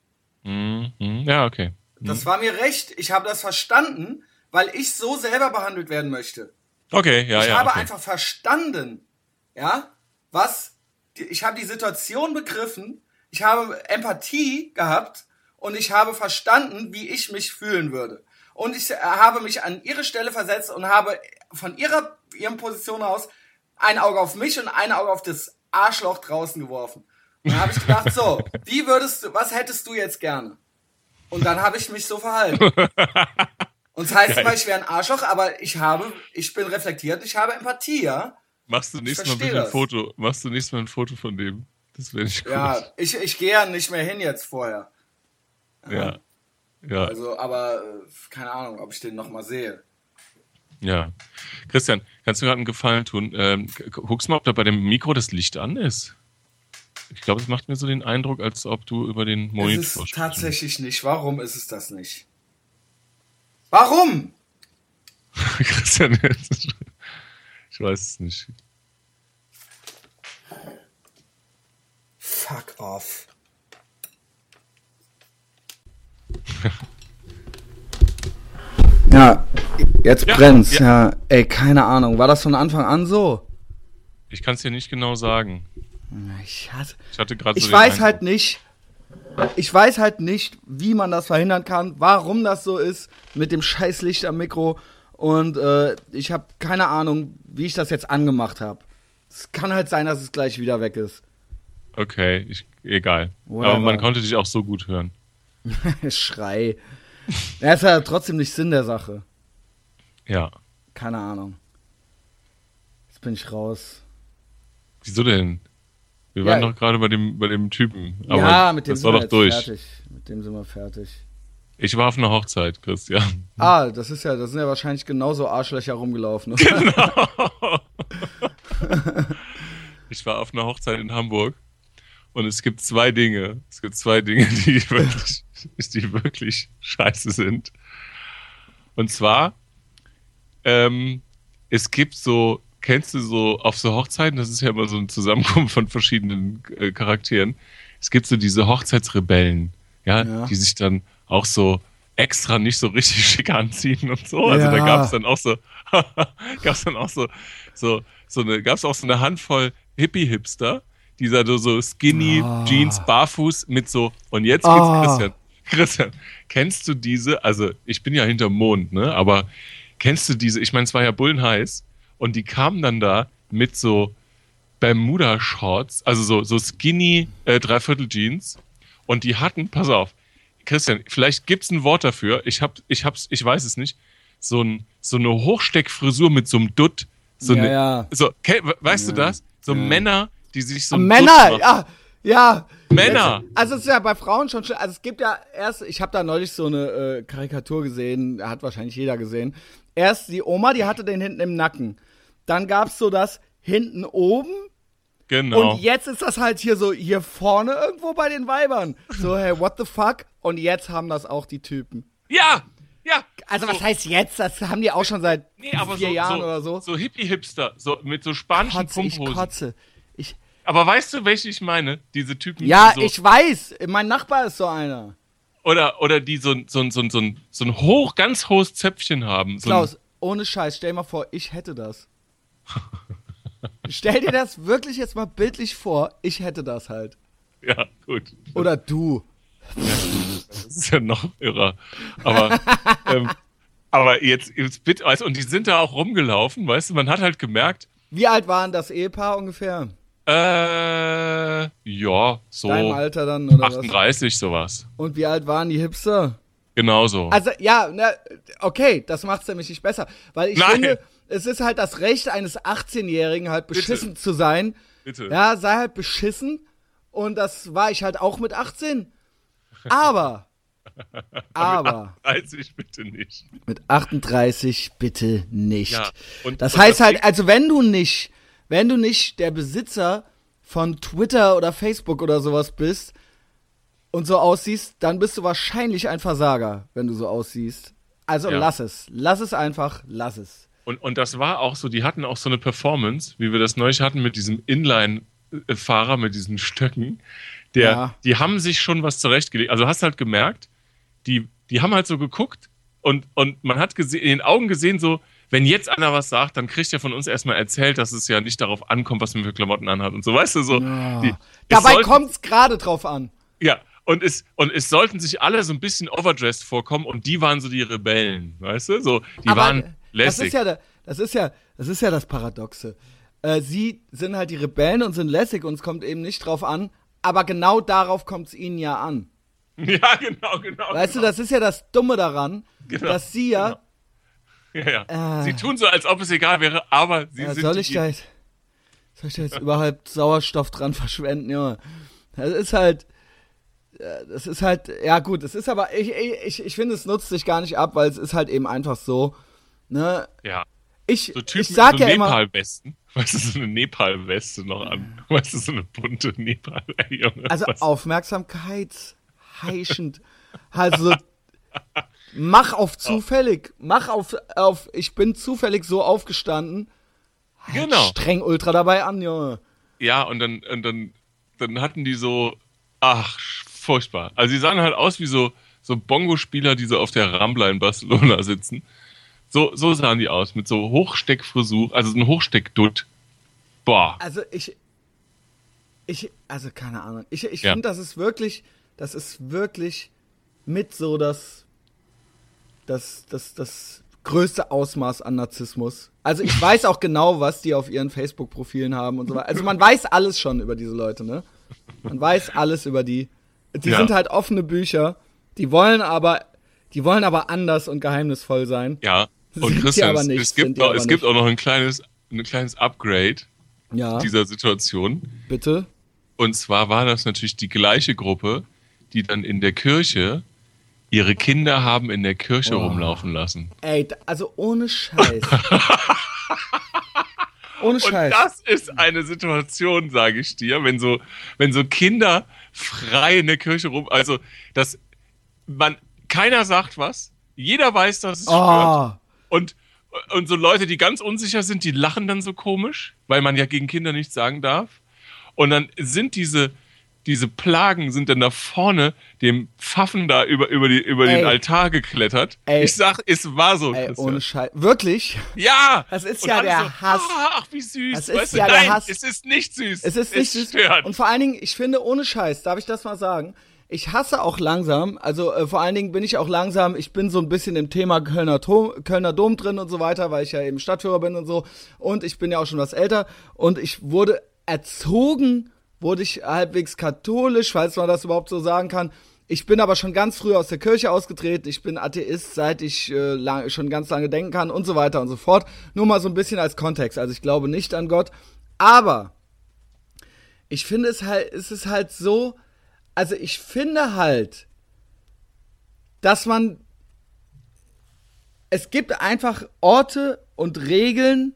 Mhm, mhm, ja, okay. Das war mir recht. Ich habe das verstanden, weil ich so selber behandelt werden möchte. Okay, ja, ich ja. habe okay. einfach verstanden, ja, was, ich habe die Situation begriffen, ich habe Empathie gehabt und ich habe verstanden, wie ich mich fühlen würde. Und ich äh, habe mich an ihre Stelle versetzt und habe von ihrer, ihren Position aus ein Auge auf mich und ein Auge auf das Arschloch draußen geworfen. Und dann habe ich gedacht, so, wie würdest du, was hättest du jetzt gerne? Und dann habe ich mich so verhalten. Und das heißt immer, ich wäre ein Arschloch, aber ich habe, ich bin reflektiert, ich habe Empathie, ja. Machst du nächstes Mal bitte ein. Foto? Machst du nächstes Mal ein Foto von dem? Das wäre nicht gut. Ja, ich, ich gehe ja nicht mehr hin jetzt vorher. Ja. Ja, Also, aber äh, keine Ahnung, ob ich den nochmal sehe. ja. Christian, kannst du mir gerade einen Gefallen tun? Ähm, gu- guckst mal, ob da bei dem Mikro das Licht an ist. Ich glaube, es macht mir so den Eindruck, als ob du über den Es Monitor ist sprichst. tatsächlich nicht. Warum ist es das nicht? Warum? Christian, ich weiß es nicht. Fuck off. Ja, jetzt Ja, brennt's. ja. Ja. ey, keine Ahnung. War das von Anfang an so? Ich kann es dir nicht genau sagen. Ich hatte, Ich hatte gerade so ich den weiß Eindruck- halt nicht, ich weiß halt nicht, wie man das verhindern kann, warum das so ist mit dem scheiß Licht am Mikro und äh, ich habe keine Ahnung, wie ich das jetzt angemacht habe. Es kann halt sein, dass es gleich wieder weg ist. Okay, ich, egal. Whatever. Aber man konnte dich auch so gut hören. Schrei. Ja, ist ja trotzdem nicht Sinn der Sache. Ja. Keine Ahnung. Jetzt bin ich raus. Wieso denn? Wir Ja. waren doch gerade bei dem, bei dem Typen. Aber ja, mit dem das sind war wir doch durch. fertig. Mit dem sind wir fertig. Ich war auf einer Hochzeit, Christian. Ah, das ist ja, das sind ja wahrscheinlich genauso Arschlöcher rumgelaufen. Ich war auf einer Hochzeit in Hamburg und es gibt zwei Dinge. Es gibt zwei Dinge, die wirklich, die wirklich scheiße sind. Und zwar, ähm, es gibt so, kennst du so auf so Hochzeiten, das ist ja immer so ein Zusammenkommen von verschiedenen äh, Charakteren. Es gibt so diese Hochzeitsrebellen, ja, Ja. die sich dann auch so extra nicht so richtig schick anziehen und so. Also da Ja. gab es dann auch so, gab's dann auch so, so, so eine, gab's auch so eine Handvoll Hippie-Hipster, die da so, so skinny Ah. Jeans barfuß mit so, und jetzt geht's Ah. Christian. Christian, kennst du diese, also ich bin ja hinterm Mond, ne, aber kennst du diese, ich meine, es war ja bullenheiß und die kamen dann da mit so Bermuda-Shorts, also so, so skinny äh, Dreiviertel-Jeans und die hatten, pass auf, Christian, vielleicht gibt's ein Wort dafür, ich hab, ich hab's, ich weiß es nicht, so, ein, so eine Hochsteckfrisur mit so einem Dutt, so Ja, eine, ja. so, ke- weißt du Ja. das? So. Männer, die sich so Männer, ja, ja. Männer. Also es ist ja bei Frauen schon schlimm. Also es gibt ja erst, ich habe da neulich so eine äh, Karikatur gesehen, hat wahrscheinlich jeder gesehen. Erst die Oma, die hatte den hinten im Nacken. Dann gab's so das hinten oben. Genau. Und jetzt ist das halt hier so hier vorne irgendwo bei den Weibern. So, hey, what the fuck? Und jetzt haben das auch die Typen. ja, ja. Also so, was heißt jetzt? Das haben die auch schon seit nee, aber vier so, Jahren so, oder so. So Hippie-Hipster, so mit so spanischen Kotze, ich Pumphosen. kotze. Ich, Aber weißt du, welche ich meine? Diese Typen, ja, die so, ich weiß. Mein Nachbar ist so einer. oder, oder die so, ein- so, ein- so, so, so ein hoch, ganz hohes Zöpfchen haben. So Klaus, ohne Scheiß, stell mal vor, ich hätte das. stell dir das wirklich jetzt mal bildlich vor, ich hätte das halt. Ja, gut. Oder du. Das ist ja noch irrer. Aber, ähm, aber jetzt, jetzt bitte, du, und die sind da auch rumgelaufen, weißt du, man hat halt gemerkt, Wie alt waren das Ehepaar ungefähr? äh, ja, so Deinem Alter dann oder was? 38 sowas. Und wie alt waren die Hipster? Genauso. Also ja, na, okay, das macht's nämlich nicht besser, weil ich Nein. finde, es ist halt das Recht eines 18-Jährigen halt beschissen zu sein. Bitte. Ja, sei halt beschissen und das war ich halt auch mit 18. Aber aber 30 bitte nicht. mit 38 bitte nicht. Ja, und- das und heißt das halt, also wenn du nicht, wenn du nicht der Besitzer von Twitter oder Facebook oder sowas bist und so aussiehst, dann bist du wahrscheinlich ein Versager, wenn du so aussiehst. Also Ja. lass es. Lass es einfach, lass es. Und, und das war auch so, die hatten auch so eine Performance, wie wir das neulich hatten mit diesem Inline-Fahrer mit diesen Stöcken. Der, Ja. Die haben sich schon was zurechtgelegt. Also hast halt gemerkt, die, die haben halt so geguckt und, und man hat in den Augen gesehen, so, wenn jetzt einer was sagt, dann kriegt er von uns erstmal erzählt, dass es ja nicht darauf ankommt, was man für Klamotten anhat und so, weißt du, so. Ja. Die, es Dabei sollten- kommt's gerade drauf an. Ja, und es, und es sollten sich alle so ein bisschen overdressed vorkommen und die waren so die Rebellen, weißt du? So, die Aber waren das lässig. ist ja, das ist ja, das ist ja das Paradoxe. Äh, sie sind halt die Rebellen und sind lässig und es kommt eben nicht drauf an. Aber genau darauf kommt es ihnen ja an. Ja, genau, genau. Weißt genau. du, das ist ja das Dumme daran, Genau, dass sie ja. Ja, ja. Äh. Sie tun so, als ob es egal wäre, aber sie ja sind soll ich da jetzt, soll ich da jetzt überhaupt Sauerstoff dran verschwenden, Junge? Das ist halt. äh, Das ist halt, ja gut, es ist aber, ich, ich, ich finde, es nutzt sich gar nicht ab, weil es ist halt eben einfach so, ne, Ja, ich, so Typen ich sag so ja immer, Nepal-Westen. Weißt du, so eine Nepal-Weste noch an. Weißt du, so eine bunte Nepal, Junge. Also was- aufmerksamkeitsheischend. also mach auf zufällig, mach auf, auf ich bin zufällig so aufgestanden. Halt Genau. Streng ultra dabei an, Junge. Ja, und dann, und dann, dann hatten die so, ach, furchtbar. Also die sahen halt aus wie so, so Bongo-Spieler, die so auf der Rambla in Barcelona sitzen. So, so sahen die aus, mit so Hochsteckfrisur, also so ein Hochsteckdutt. Boah. Also ich, ich, also keine Ahnung. Ich, ich Ja. finde, das ist wirklich, das ist wirklich mit so das, das, das, das größte Ausmaß an Narzissmus. Also ich weiß auch genau, was die auf ihren Facebook-Profilen haben und so weiter. Also man weiß alles schon über diese Leute, ne? Man weiß alles über die. Die Ja. sind halt offene Bücher. Die wollen aber, die wollen aber anders und geheimnisvoll sein. Ja. Und Christian, es, nicht, es, gibt, noch, es gibt auch noch ein kleines, ein kleines Upgrade. Ja. dieser Situation. Bitte? Und zwar war das natürlich die gleiche Gruppe, die dann in der Kirche ihre Kinder haben in der Kirche Oh. rumlaufen lassen. Ey, also ohne Scheiß. ohne Und Scheiß. das ist eine Situation, sage ich dir, wenn so, wenn so Kinder frei in der Kirche rum, also dass man keiner sagt was, jeder weiß, dass es stört. Und, und so Leute, die ganz unsicher sind, die lachen dann so komisch, weil man ja gegen Kinder nichts sagen darf. Und dann sind diese, diese Plagen sind dann da vorne dem Pfaffen da über, über, die, über Ey. den Altar geklettert. Ey. Ich sag, es war so. ey, ohne Scheiß. Wirklich? Ja! Das ist Und ja der so, Hass. Ah, ach, wie süß. Das ist weißt du? ja der Nein, Hass. es ist nicht süß. Es ist nicht es süß. stört. Und vor allen Dingen, ich finde, ohne Scheiß, darf ich das mal sagen? Ich hasse auch langsam, also äh, vor allen Dingen bin ich auch langsam, ich bin so ein bisschen im Thema Kölner, Dom, Kölner Dom drin und so weiter, weil ich ja eben Stadtführer bin und so. Und ich bin ja auch schon was älter. Und ich wurde erzogen, wurde ich halbwegs katholisch, falls man das überhaupt so sagen kann. Ich bin aber schon ganz früh aus der Kirche ausgetreten. Ich bin Atheist, seit ich äh, lang, schon ganz lange denken kann und so weiter und so fort. Nur mal so ein bisschen als Kontext. Also ich glaube nicht an Gott. Aber ich finde es halt, es ist halt so, also ich finde halt, dass man, es gibt einfach Orte und Regeln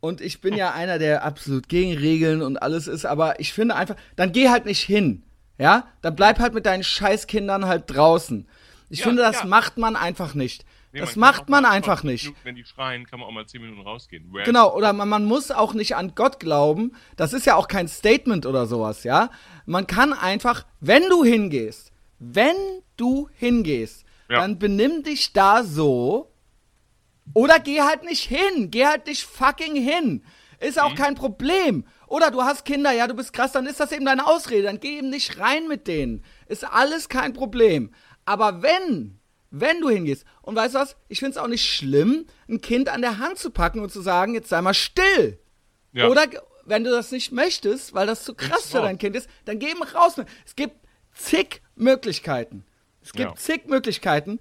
und ich bin ja einer, der absolut gegen Regeln und alles ist, aber ich finde einfach, dann geh halt nicht hin, ja, dann bleib halt mit deinen Scheißkindern halt draußen. Ich Ja, finde, das ja. macht man einfach nicht. Nee, das kann macht man einfach nicht. Wenn die schreien, kann man auch mal zehn Minuten rausgehen. Rant. Genau, oder man, man muss auch nicht an Gott glauben. Das ist ja auch kein Statement oder sowas, ja. Man kann einfach, wenn du hingehst, wenn du hingehst, Ja. dann benimm dich da so. Oder geh halt nicht hin. Geh halt nicht fucking hin. Ist Mhm. auch kein Problem. Oder du hast Kinder, ja, du bist krass, dann ist das eben deine Ausrede. Dann geh eben nicht rein mit denen. Ist alles kein Problem. Aber wenn, wenn du hingehst, und weißt du was, ich find's auch nicht schlimm, ein Kind an der Hand zu packen und zu sagen, jetzt sei mal still. Ja. Oder wenn du das nicht möchtest, weil das zu krass für dein Kind ist, dann geh eben raus. Es gibt zig Möglichkeiten. Es gibt Ja. zig Möglichkeiten,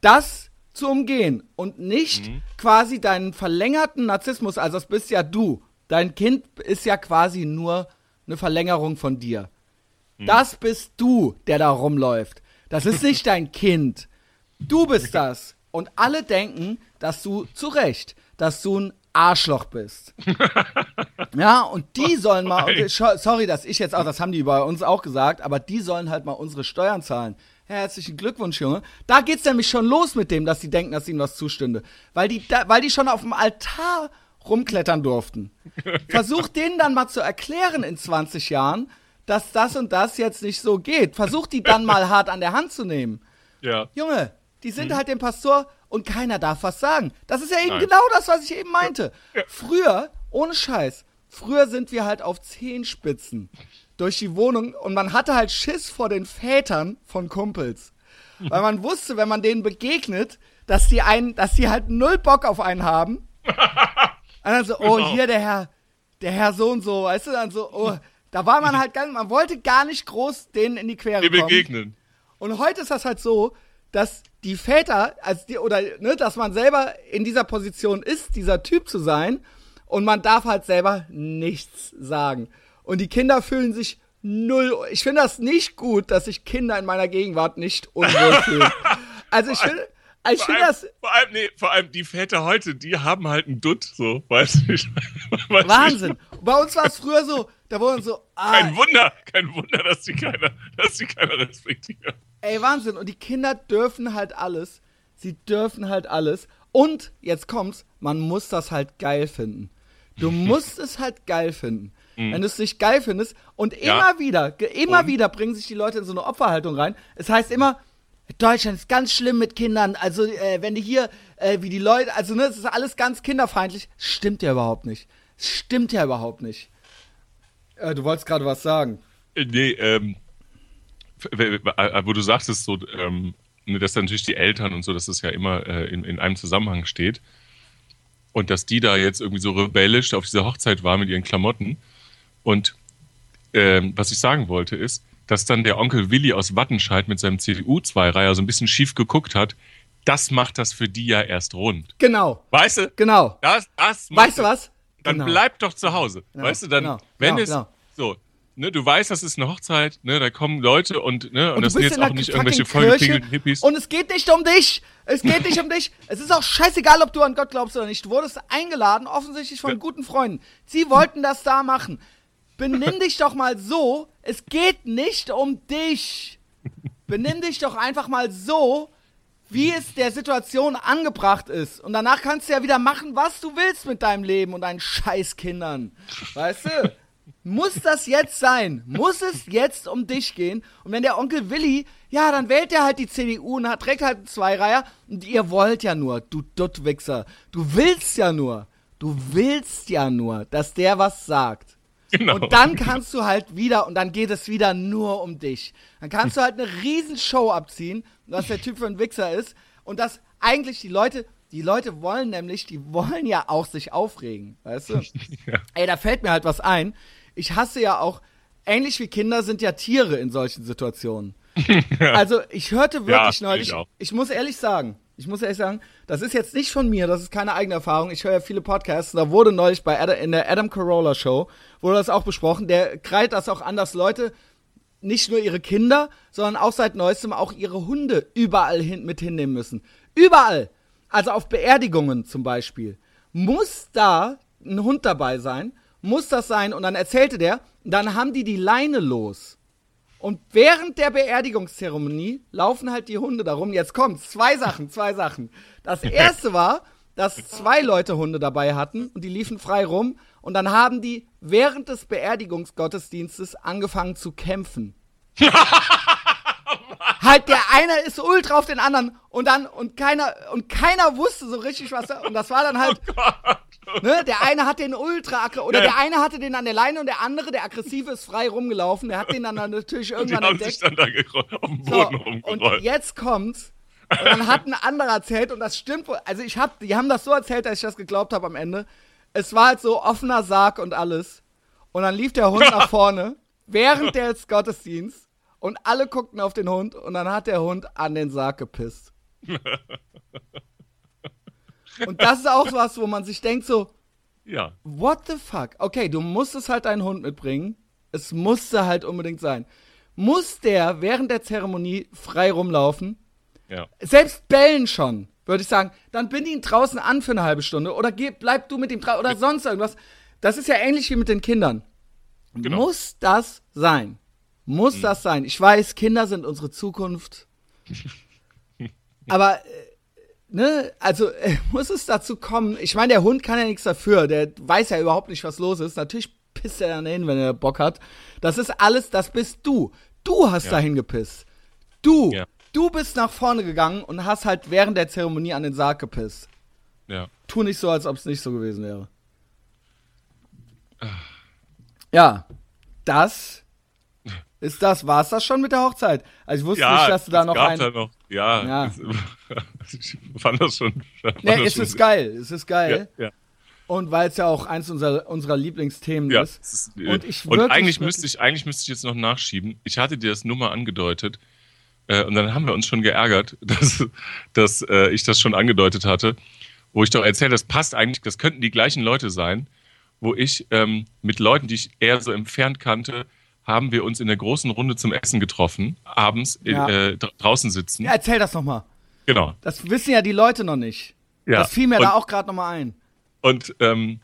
das zu umgehen und nicht Mhm. quasi deinen verlängerten Narzissmus, also das bist ja du. Dein Kind ist ja quasi nur eine Verlängerung von dir. Mhm. Das bist du, der da rumläuft. Das ist nicht dein Kind. Du bist das. Und alle denken, dass du zu Recht, dass du ein Arschloch bist. Ja, und die sollen mal, sorry, dass ich jetzt auch, das haben die bei uns auch gesagt, aber die sollen halt mal unsere Steuern zahlen. Herzlichen Glückwunsch, Junge. Da geht's nämlich schon los mit dem, dass die denken, dass ihnen was zustünde. Weil die, da, weil die schon auf dem Altar rumklettern durften. Versuch denen dann mal zu erklären in 20 Jahren, dass das und das jetzt nicht so geht. Versuch die dann mal hart an der Hand zu nehmen. Ja. Junge, die sind halt dem Pastor und keiner darf was sagen. Das ist ja eben Nein. genau das, was ich eben meinte. Früher, ohne Scheiß, früher sind wir halt auf Zehenspitzen durch die Wohnung und man hatte halt Schiss vor den Vätern von Kumpels. Weil man wusste, wenn man denen begegnet, dass die einen, dass die halt null Bock auf einen haben. Und dann so, oh, Genau. hier der Herr, der Herr so und so, weißt du, dann so, oh, da war man halt nicht, man wollte gar nicht groß denen in die Quere Wir kommen. begegnen. Und heute ist das halt so, dass die Väter, als die, oder ne, dass man selber in dieser Position ist, dieser Typ zu sein, und man darf halt selber nichts sagen. Und die Kinder fühlen sich null. Ich finde das nicht gut, dass sich Kinder in meiner Gegenwart nicht unwohl fühlen. Also ich finde, ich Vor finde allem, das vor, allem, nee, vor allem die Väter heute, die haben halt einen Dutt, so, weißt du? ich- weißt du, Wahnsinn. Bei uns war es früher so, da wurden so, ah, Kein Wunder, kein Wunder, dass die keiner, dass die keiner respektieren. Ey, Wahnsinn. Und die Kinder dürfen halt alles. Sie dürfen halt alles. Und jetzt kommt's, man muss das halt geil finden. Du musst es halt geil finden. Wenn du es nicht geil findest und Mhm. Ja. immer wieder, immer Und? wieder bringen sich die Leute in so eine Opferhaltung rein. Es heißt immer, Deutschland ist ganz schlimm mit Kindern. Also, äh, wenn die hier, äh, wie die Leute, also, ne, es ist alles ganz kinderfeindlich. Stimmt ja überhaupt nicht. Stimmt ja überhaupt nicht. Äh, du wolltest gerade was sagen. Äh, Nee, ähm, äh, wo du sagtest, so, ähm, ne, dass dann natürlich die Eltern und so, dass das ja immer äh, in, in einem Zusammenhang steht. Und dass die da jetzt irgendwie so rebellisch auf dieser Hochzeit war mit ihren Klamotten. Und ähm, was ich sagen wollte ist, dass dann der Onkel Willi aus Wattenscheid mit seinem CDU-Zweireiher so ein bisschen schief geguckt hat. Das macht das für die ja erst rund. Genau, Weißt du? genau. Das, das macht Weißt du was? dann Genau. bleib doch zu Hause. Genau, Weißt du, dann, genau, wenn genau, es genau. so, ne, du weißt, das ist eine Hochzeit, ne, da kommen Leute und, ne, und, Und das sind jetzt auch nicht irgendwelche Kirche vollgepinkelten Hippies. und es geht nicht um dich. Es geht nicht um dich. Es ist auch scheißegal, ob du an Gott glaubst oder nicht. Du wurdest eingeladen, offensichtlich von Ja. guten Freunden. Sie wollten das da machen. Benimm dich doch mal so. Es geht nicht um dich. Benimm dich doch einfach mal so, wie es der Situation angebracht ist. Und danach kannst du ja wieder machen, was du willst mit deinem Leben und deinen Scheißkindern. Weißt du? Muss das jetzt sein? Muss es jetzt um dich gehen? Und wenn der Onkel Willi, ja, dann wählt er halt die CDU und hat, trägt halt einen Zweireiher. Und ihr wollt ja nur, du Duttwichser. Du willst ja nur. Du willst ja nur, dass der was sagt. Genau. Und dann kannst du halt wieder, und dann geht es wieder nur um dich. Dann kannst du halt eine Riesenshow abziehen, was der Typ für ein Wichser ist. Und das eigentlich die Leute, die Leute wollen nämlich, die wollen ja auch sich aufregen, weißt du? Ja. Ey, da fällt mir halt was ein. Ich hasse ja auch, ähnlich wie Kinder sind ja Tiere in solchen Situationen. Also ich hörte wirklich Ja, neulich, ich ich muss ehrlich sagen, ich muss ehrlich sagen, das ist jetzt nicht von mir, das ist keine eigene Erfahrung. Ich höre ja viele Podcasts. Da wurde neulich bei Adam, in der Adam Carolla Show wurde das auch besprochen. Der kreit das auch an, dass Leute nicht nur ihre Kinder, sondern auch seit neuestem auch ihre Hunde überall hin, mit hinnehmen müssen. Überall. Also auf Beerdigungen zum Beispiel. Muss da ein Hund dabei sein? Muss das sein? Und dann erzählte der, dann haben die die Leine los. Und während der Beerdigungszeremonie laufen halt die Hunde darum. Jetzt kommt's. Zwei Sachen, zwei Sachen. Das erste war, dass zwei Leute Hunde dabei hatten und die liefen frei rum. Und dann haben die während des Beerdigungsgottesdienstes angefangen zu kämpfen. halt der eine ist ultra auf den anderen und dann und keiner und keiner wusste so richtig was er- und das war dann halt ne, der eine hat den ultra oder Ja. der eine hatte den an der Leine und der andere der aggressive ist frei rumgelaufen der hat den dann natürlich Die irgendwann haben sich entdeckt dann da auf dem so, Boden und rumgerollt. jetzt kommt's. Und dann hat ein anderer erzählt, und das stimmt wohl. Also, ich hab, die haben das so erzählt, dass ich das geglaubt habe am Ende. Es war halt so offener Sarg und alles. Und dann lief der Hund nach vorne, während des Gottesdienst. Und alle guckten auf den Hund. Und dann hat der Hund an den Sarg gepisst. Und das ist auch was, wo man sich denkt so, ja. What the fuck? Okay, du musstest halt deinen Hund mitbringen. Es musste halt unbedingt sein. Muss der während der Zeremonie frei rumlaufen? Ja. Selbst bellen schon, würde ich sagen. Dann bind ihn draußen an für eine halbe Stunde oder geh, bleib du mit ihm draußen oder sonst irgendwas. Das ist ja ähnlich wie mit den Kindern. Genau. Muss das sein? Muss das sein? Ich weiß, Kinder sind unsere Zukunft. Aber, äh, ne, also äh, muss es dazu kommen. Ich meine, der Hund kann ja nichts dafür. Der weiß ja überhaupt nicht, was los ist. Natürlich pisst er dann hin, wenn er Bock hat. Das ist alles, das bist du. Du hast Ja. dahin gepisst. Du. Ja. Du bist nach vorne gegangen und hast halt während der Zeremonie an den Sarg gepisst. Ja. Tu nicht so, als ob es nicht so gewesen wäre. Ja, das ist das. War es das schon mit der Hochzeit? Also ich wusste Ja, nicht, dass du da noch gab ein. da noch, ja, Ja. Es, ich fand das schon. Fand Nee, das es schon ist geil. Es ist geil. Ja, ja. Und weil es ja auch eins unserer, unserer Lieblingsthemen Ja, ist. ist, Und ich und wirklich, eigentlich müsste ich, eigentlich müsste ich jetzt noch nachschieben. Ich hatte dir das nur mal angedeutet. Äh, und dann haben wir uns schon geärgert, dass, dass äh, ich das schon angedeutet hatte. Wo ich doch erzählt, das passt eigentlich, das könnten die gleichen Leute sein, wo ich ähm, mit Leuten, die ich eher so entfernt kannte, haben wir uns in der großen Runde zum Essen getroffen, abends Ja. äh, dra- draußen sitzen. Ja, erzähl das nochmal. Genau. Das wissen ja die Leute noch nicht. Ja. Das fiel mir und, da auch gerade nochmal ein. Und, ähm,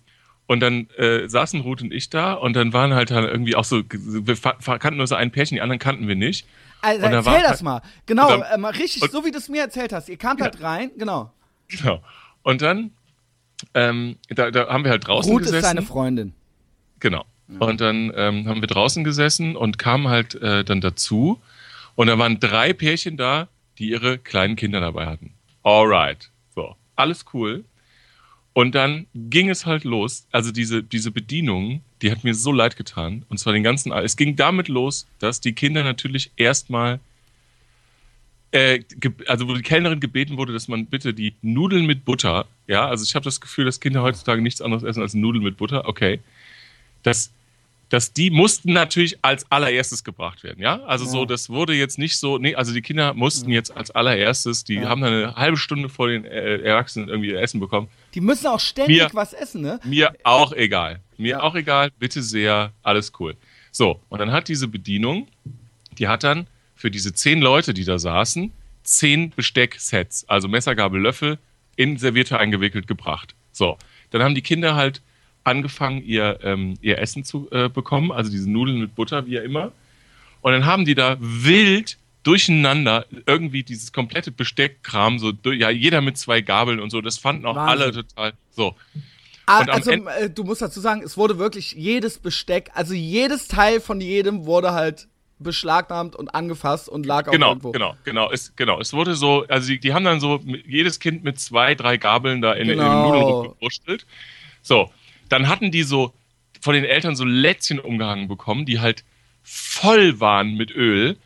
und dann äh, saßen Ruth und ich da und dann waren halt dann irgendwie auch so, wir kannten nur so ein Pärchen, die anderen kannten wir nicht. Also erzähl war- das mal. Genau, dann- äh, mal richtig, und- so wie du es mir erzählt hast. Ihr kamt halt rein, genau. Genau. Und dann, ähm, da, da haben wir halt draußen Ruth gesessen. ist seine Freundin. Genau. Und dann ähm, haben wir draußen gesessen und kamen halt äh, dann dazu. Und da waren drei Pärchen da, die ihre kleinen Kinder dabei hatten. Alright. So, alles cool. Und dann ging es halt los. Also diese, diese Bedienung, die hat mir so leid getan. Und zwar den ganzen, es ging damit los, dass die Kinder natürlich erstmal, äh, also wo die Kellnerin gebeten wurde, dass man bitte die Nudeln mit Butter, ja, also ich habe das Gefühl, dass Kinder heutzutage nichts anderes essen als Nudeln mit Butter, okay. Das dass die mussten natürlich als allererstes gebracht werden, ja? Also Ja. so, das wurde jetzt nicht so, nee, also die Kinder mussten jetzt als allererstes, die Ja. haben dann eine halbe Stunde vor den äh, Erwachsenen irgendwie ihr Essen bekommen. Die müssen auch ständig Mir- was essen, ne? Mir auch egal. Mir Ja. auch egal, bitte sehr, alles cool. So, und dann hat diese Bedienung, die hat dann für diese zehn Leute, die da saßen, zehn Bestecksets, also Messer, Gabel, Löffel, in Serviette eingewickelt gebracht. So, dann haben die Kinder halt angefangen, ihr, ähm, ihr Essen zu äh, bekommen, also diese Nudeln mit Butter, wie ja immer. Und dann haben die da wild durcheinander irgendwie dieses komplette Besteckkram, so, ja, jeder mit zwei Gabeln und so, das fanden auch Wahnsinn. alle total so. Ah, also Ende- äh, du musst dazu sagen, es wurde wirklich jedes Besteck, also jedes Teil von jedem wurde halt beschlagnahmt und angefasst und lag auch Genau, irgendwo. genau, genau. Es, genau. Es wurde so, also die, die haben dann so jedes Kind mit zwei, drei Gabeln da in, in den Genau. Nudeln rumgewurschtelt. So, dann hatten die so von den Eltern so Lätzchen umgehangen bekommen, die halt voll waren mit Öl.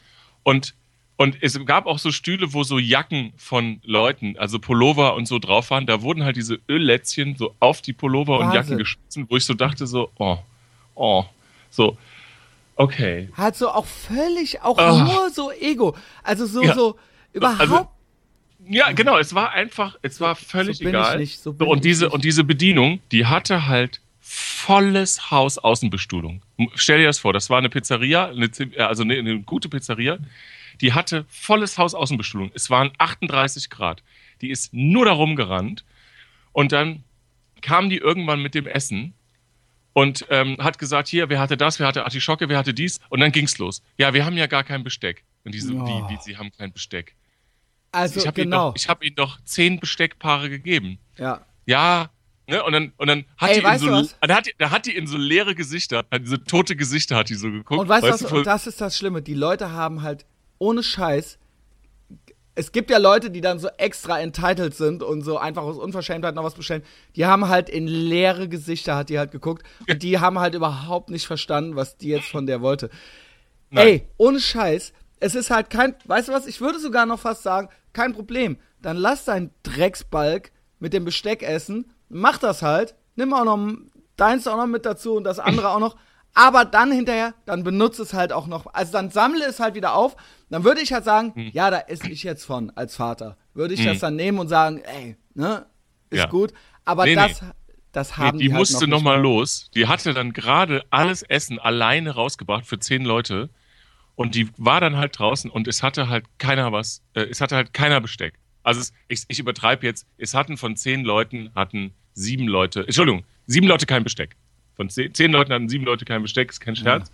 Und, und es gab auch so Stühle, wo so Jacken von Leuten, also Pullover und so drauf waren. Da wurden halt diese Öllätzchen so auf die Pullover und Wahnsinn. Jacken geschmissen, wo ich so dachte, so, oh, oh, so, okay. Halt so auch völlig, auch Ah. nur so Ego. Also so, Ja. so überhaupt. Also, Ja, genau, es war einfach, es war völlig so egal. ich nicht, so und, diese, nicht. und diese Bedienung, die hatte halt volles Haus Außenbestuhlung. Stell dir das vor, das war eine Pizzeria, eine, äh, also eine, eine gute Pizzeria, die hatte volles Haus Außenbestuhlung. Es waren 38 Grad. Die ist nur darum gerannt und dann kam die irgendwann mit dem Essen und ähm, hat gesagt, hier, wer hatte das, wer hatte Artischocke, wer hatte dies und dann ging's los. Ja, wir haben ja gar kein Besteck. Und die so, Oh. wie, wie, sie haben kein Besteck. Also Ich habe genau. ich hab ihnen doch zehn Besteckpaare gegeben. ja. Ja, ne? Und dann, und dann hat Ey, die in weißt so, du was? da hat, die, da hat die in so leere Gesichter, hat diese tote Gesichter hat die so geguckt. Und weißt du was, und das ist das Schlimme, die Leute haben halt ohne Scheiß, es gibt ja Leute, die dann so extra entitled sind und so einfach aus Unverschämtheit noch was bestellen, die haben halt in leere Gesichter, hat die halt geguckt und die haben halt überhaupt nicht verstanden, was die jetzt von der wollte. Nein. Ey, ohne Scheiß, es ist halt kein, weißt du was, ich würde sogar noch fast sagen, kein Problem, dann lass deinen Drecksbalg mit dem Besteck essen, mach das halt, nimm auch noch deins auch noch mit dazu und das andere auch noch, aber dann hinterher, dann benutze es halt auch noch, also dann sammle es halt wieder auf, dann würde ich halt sagen, Hm. ja, da esse ich jetzt von als Vater, würde ich das dann nehmen und sagen, ey, ne, ist Ja. gut, aber Nee, das, das haben Nee, die die, musste halt noch noch mal nicht los. Die hatte dann gerade alles Essen alleine rausgebracht für zehn Leute. Und die war dann halt draußen und es hatte halt keiner was, äh, es hatte halt keiner Besteck. Also es, ich, ich übertreibe jetzt, es hatten von zehn Leuten, hatten sieben Leute, Entschuldigung, sieben Leute kein Besteck. Von zehn, zehn Leuten hatten sieben Leute kein Besteck, ist kein Scherz.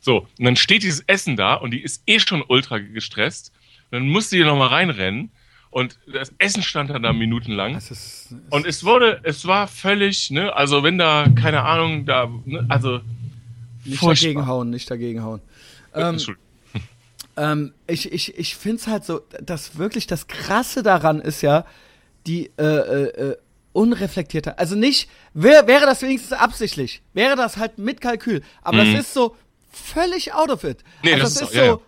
So, und dann steht dieses Essen da und die ist eh schon ultra gestresst. Und dann musste die noch mal reinrennen und das Essen stand dann da minutenlang. Das ist, Und es wurde, es war völlig, ne, also wenn da, keine Ahnung, da, ne, also nicht furchtbar. dagegenhauen, nicht dagegenhauen. Ähm, Entschuldigung. Ähm, ich ich, ich finde es halt so, dass wirklich das Krasse daran ist ja, die äh, äh, äh, unreflektierte, also nicht, wär, wäre das wenigstens absichtlich, wäre das halt mit Kalkül, aber Mhm. das ist so völlig out of it. Nee, also das das, ist so,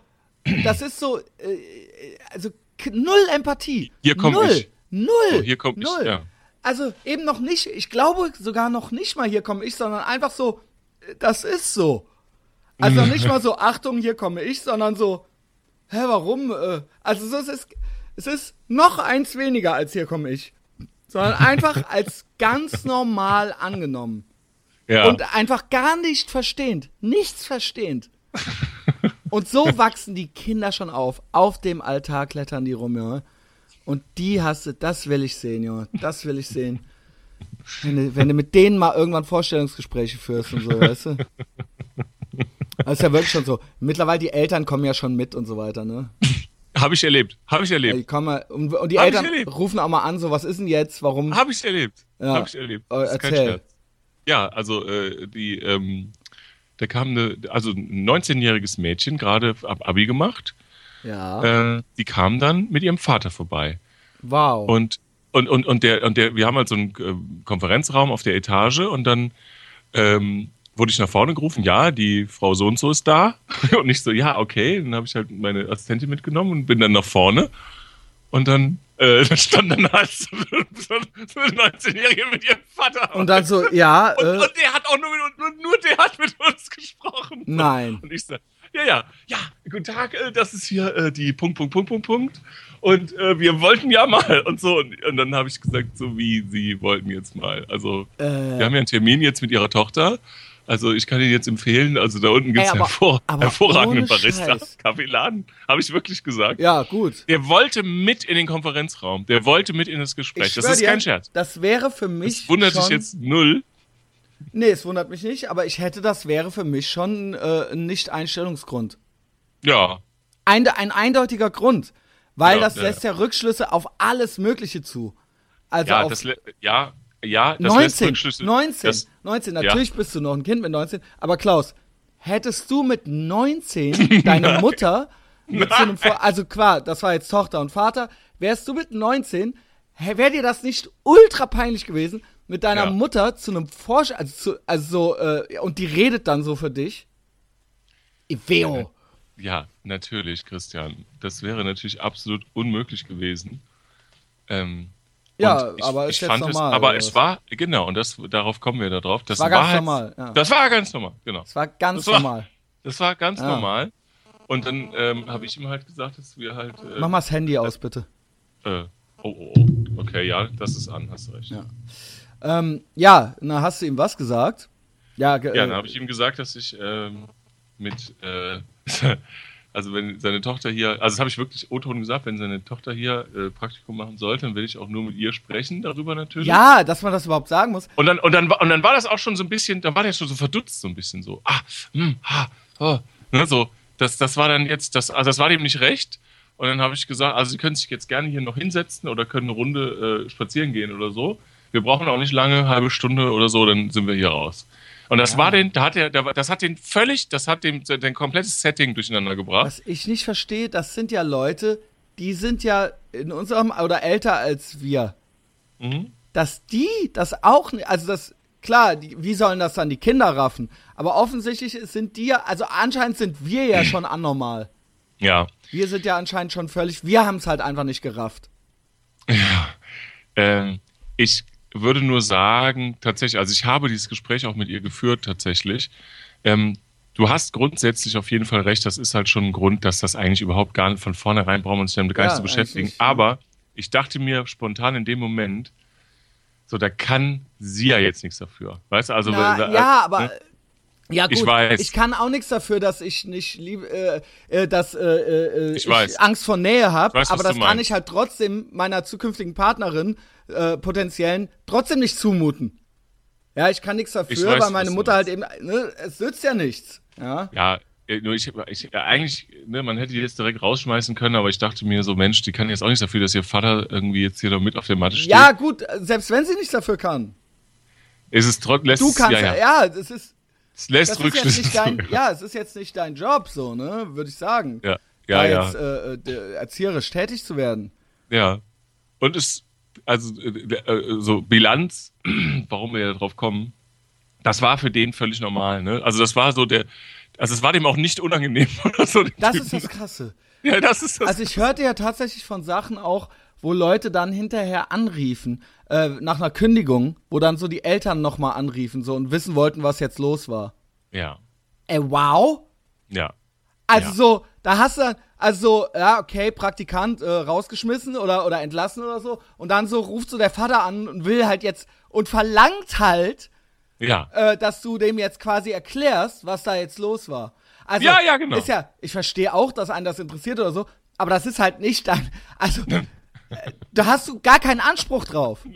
ja, das ist so, äh, äh, also null Empathie. Hier komm null, ich. Null. So, hier komm ich, null. ja. Also eben noch nicht, ich glaube sogar noch nicht mal hier komme ich, sondern einfach so, äh, das ist so. Also nicht mal so, Achtung, hier komme ich, sondern so, hä, warum? Äh, Also so, es ist, es ist noch eins weniger als hier komme ich. Sondern einfach als ganz normal angenommen. Ja. Und einfach gar nicht verstehend. Nichts verstehend. Und so wachsen die Kinder schon auf. Auf dem Altar klettern die rum, Junge. Und die hast du, das will ich sehen, Junge. Das will ich sehen. Wenn du, wenn du mit denen mal irgendwann Vorstellungsgespräche führst und so, weißt du? Das ist ja wirklich schon so. Mittlerweile die Eltern kommen ja schon mit und so weiter, ne? Habe ich erlebt. Habe ich erlebt. die kommen und, und die Hab Eltern rufen auch mal an, so, was ist denn jetzt? Warum? Habe ich erlebt. Ja. Habe ich erlebt. Das erzähl. Ja, also äh, die, ähm, da kam eine, also ein 19-jähriges Mädchen, gerade ab Abi gemacht. Ja. Äh, die kam dann mit ihrem Vater vorbei. wow. Und, und, und, und, der, und der, wir haben halt so einen äh, Konferenzraum auf der Etage und dann ähm, wurde ich nach vorne gerufen, ja, die Frau so und so ist da. Und ich so, ja, okay. Dann habe ich halt meine Assistentin mitgenommen und bin dann nach vorne. Und dann äh, stand dann halt so, so, so eine 19-Jährige mit ihrem Vater. Und dann so, ja. Und, äh, und der hat auch nur, mit, nur, nur der hat mit uns gesprochen. Nein. Und ich so, ja, ja, ja, guten Tag, äh, das ist hier äh, die Punkt, Punkt, Punkt, Punkt, Punkt. Und äh, wir wollten ja mal und so. Und, und dann habe ich gesagt, so wie sie wollten jetzt mal. Also, Äh. wir haben ja einen Termin jetzt mit ihrer Tochter. Also ich kann Ihnen jetzt empfehlen, also da unten gibt es hervor aber hervorragende ohne Barista. Kaffeeladen, habe ich wirklich gesagt. ja, gut. Der wollte mit in den Konferenzraum, der wollte mit in das Gespräch. das ist dir, kein Scherz. Das wäre für mich. Das wundert schon, dich jetzt null. Nee, es wundert mich nicht, aber ich hätte, das wäre für mich schon äh, ein Nicht-Einstellungsgrund. Ja, Ein, ein eindeutiger Grund. Weil Ja, das ja, lässt ja Rückschlüsse auf alles Mögliche zu. Also ja, auf ja, ja, das lässt 19, Rückschlüsse. 19, Das, 19. Natürlich bist du noch ein Kind mit 19. Aber Klaus, hättest du mit 19 deine Mutter mit so einem Vor also klar, das war jetzt Tochter und Vater, wärst du mit 19, wäre dir das nicht ultra peinlich gewesen, mit deiner Ja. Mutter zu einem Forsch, also, zu, also so, äh, und die redet dann so für dich? Iveo. ja, natürlich, Christian. Das wäre natürlich absolut unmöglich gewesen. Ähm, Ja, ich, aber ich ist jetzt fand normal, Es, aber es war, genau, und das, darauf kommen wir da drauf. Das War ganz halt, normal, ja. Das war ganz normal, genau. Das war ganz Das war- normal. Das war ganz Ah. normal. Und dann ähm, habe ich ihm halt gesagt, dass wir halt. Äh, Mach mal das Handy aus, bitte. Äh, oh, oh, oh. Okay, ja, das ist an, hast du recht. Ja. Ähm, ja, na, hast du ihm was gesagt? Ja, ge- Ja, äh, dann habe ich ihm gesagt, dass ich ähm, mit, äh, also wenn seine Tochter hier, also das habe ich wirklich O-Ton gesagt, wenn seine Tochter hier äh, Praktikum machen sollte, dann will ich auch nur mit ihr sprechen darüber natürlich. ja, dass man das überhaupt sagen muss. Und dann, und dann, war- und dann war das auch schon so ein bisschen, dann war der schon so verdutzt, so ein bisschen so, ah, hm, ha, oh, ne, so, das, das war dann jetzt, das, also das war dem nicht recht. Und dann habe ich gesagt, also Sie können sich jetzt gerne hier noch hinsetzen oder können eine Runde äh, spazieren gehen oder so. Wir brauchen auch nicht lange, halbe Stunde oder so, dann sind wir hier raus. Und das war den, da hat er, das hat den völlig, das hat dem dein komplettes Setting durcheinander gebracht. Was ich nicht verstehe, das sind ja Leute, die sind ja in unserem oder älter als wir. Mhm. Dass die das auch nicht, also das, klar, die, wie sollen das dann die Kinder raffen? Aber offensichtlich sind die ja, also anscheinend sind wir ja schon anormal. Ja. Wir sind ja anscheinend schon völlig, wir haben es halt einfach nicht gerafft. Ähm, ich würde nur sagen, tatsächlich, also ich habe dieses Gespräch auch mit ihr geführt, tatsächlich. Ähm, du hast grundsätzlich auf jeden Fall recht, das ist halt schon ein Grund, dass das eigentlich überhaupt gar nicht von vornherein brauchen wir uns damit gar nicht zu beschäftigen. ja. Aber ich dachte mir spontan in dem Moment, so, da kann sie ja jetzt nichts dafür. Weißt du, also. Na, weil- ja, aber. ne? Ja, gut, Ich weiß. ich kann auch nichts dafür, dass ich nicht liebe, äh, äh, dass äh, äh, Ich weiß. Angst vor Nähe habe, Ich aber das kann ich halt trotzdem meiner zukünftigen Partnerin, äh, potenziellen, trotzdem nicht zumuten. Ja, ich kann nichts dafür, Ich weiß, weil meine Mutter halt eben, ne, es nützt ja nichts. Ja. Ja, äh, nur ich, ich eigentlich, ne, man hätte die jetzt direkt rausschmeißen können, aber ich dachte mir so, Mensch, die kann jetzt auch nichts dafür, dass ihr Vater irgendwie jetzt hier noch mit auf der Matte steht. Ja, gut, selbst wenn sie nichts dafür kann. ist es trotzdem, lässt Du kannst, ja, ja, ja. ja, das ist, Es lässt das Rückschlüsse dein, zu. ja, es ist jetzt nicht dein Job, so, ne, würde ich sagen. Ja, da ja, ja. jetzt äh, äh, erzieherisch tätig zu werden. Ja. Und es, also äh, äh, so Bilanz, warum wir ja drauf kommen, das war für den völlig normal, ne? Also das war so der, also es war dem auch nicht unangenehm oder so. Das Typen. ist das Krasse. ja, das ist das. Also ich hörte ja tatsächlich von Sachen auch, wo Leute dann hinterher anriefen, äh, nach einer Kündigung, wo dann so die Eltern nochmal anriefen so und wissen wollten, was jetzt los war. ja, Ey, wow. ja. Also Ja. so, da hast du, also so, ja, okay, Praktikant äh, rausgeschmissen oder, oder entlassen oder so. Und dann so ruft so der Vater an und will halt jetzt und verlangt halt, Ja. äh, dass du dem jetzt quasi erklärst, was da jetzt los war. Also, Ja, ja, genau. Ist ja, ich verstehe auch, dass einen das interessiert oder so, aber das ist halt nicht dein, also, da hast du gar keinen Anspruch drauf.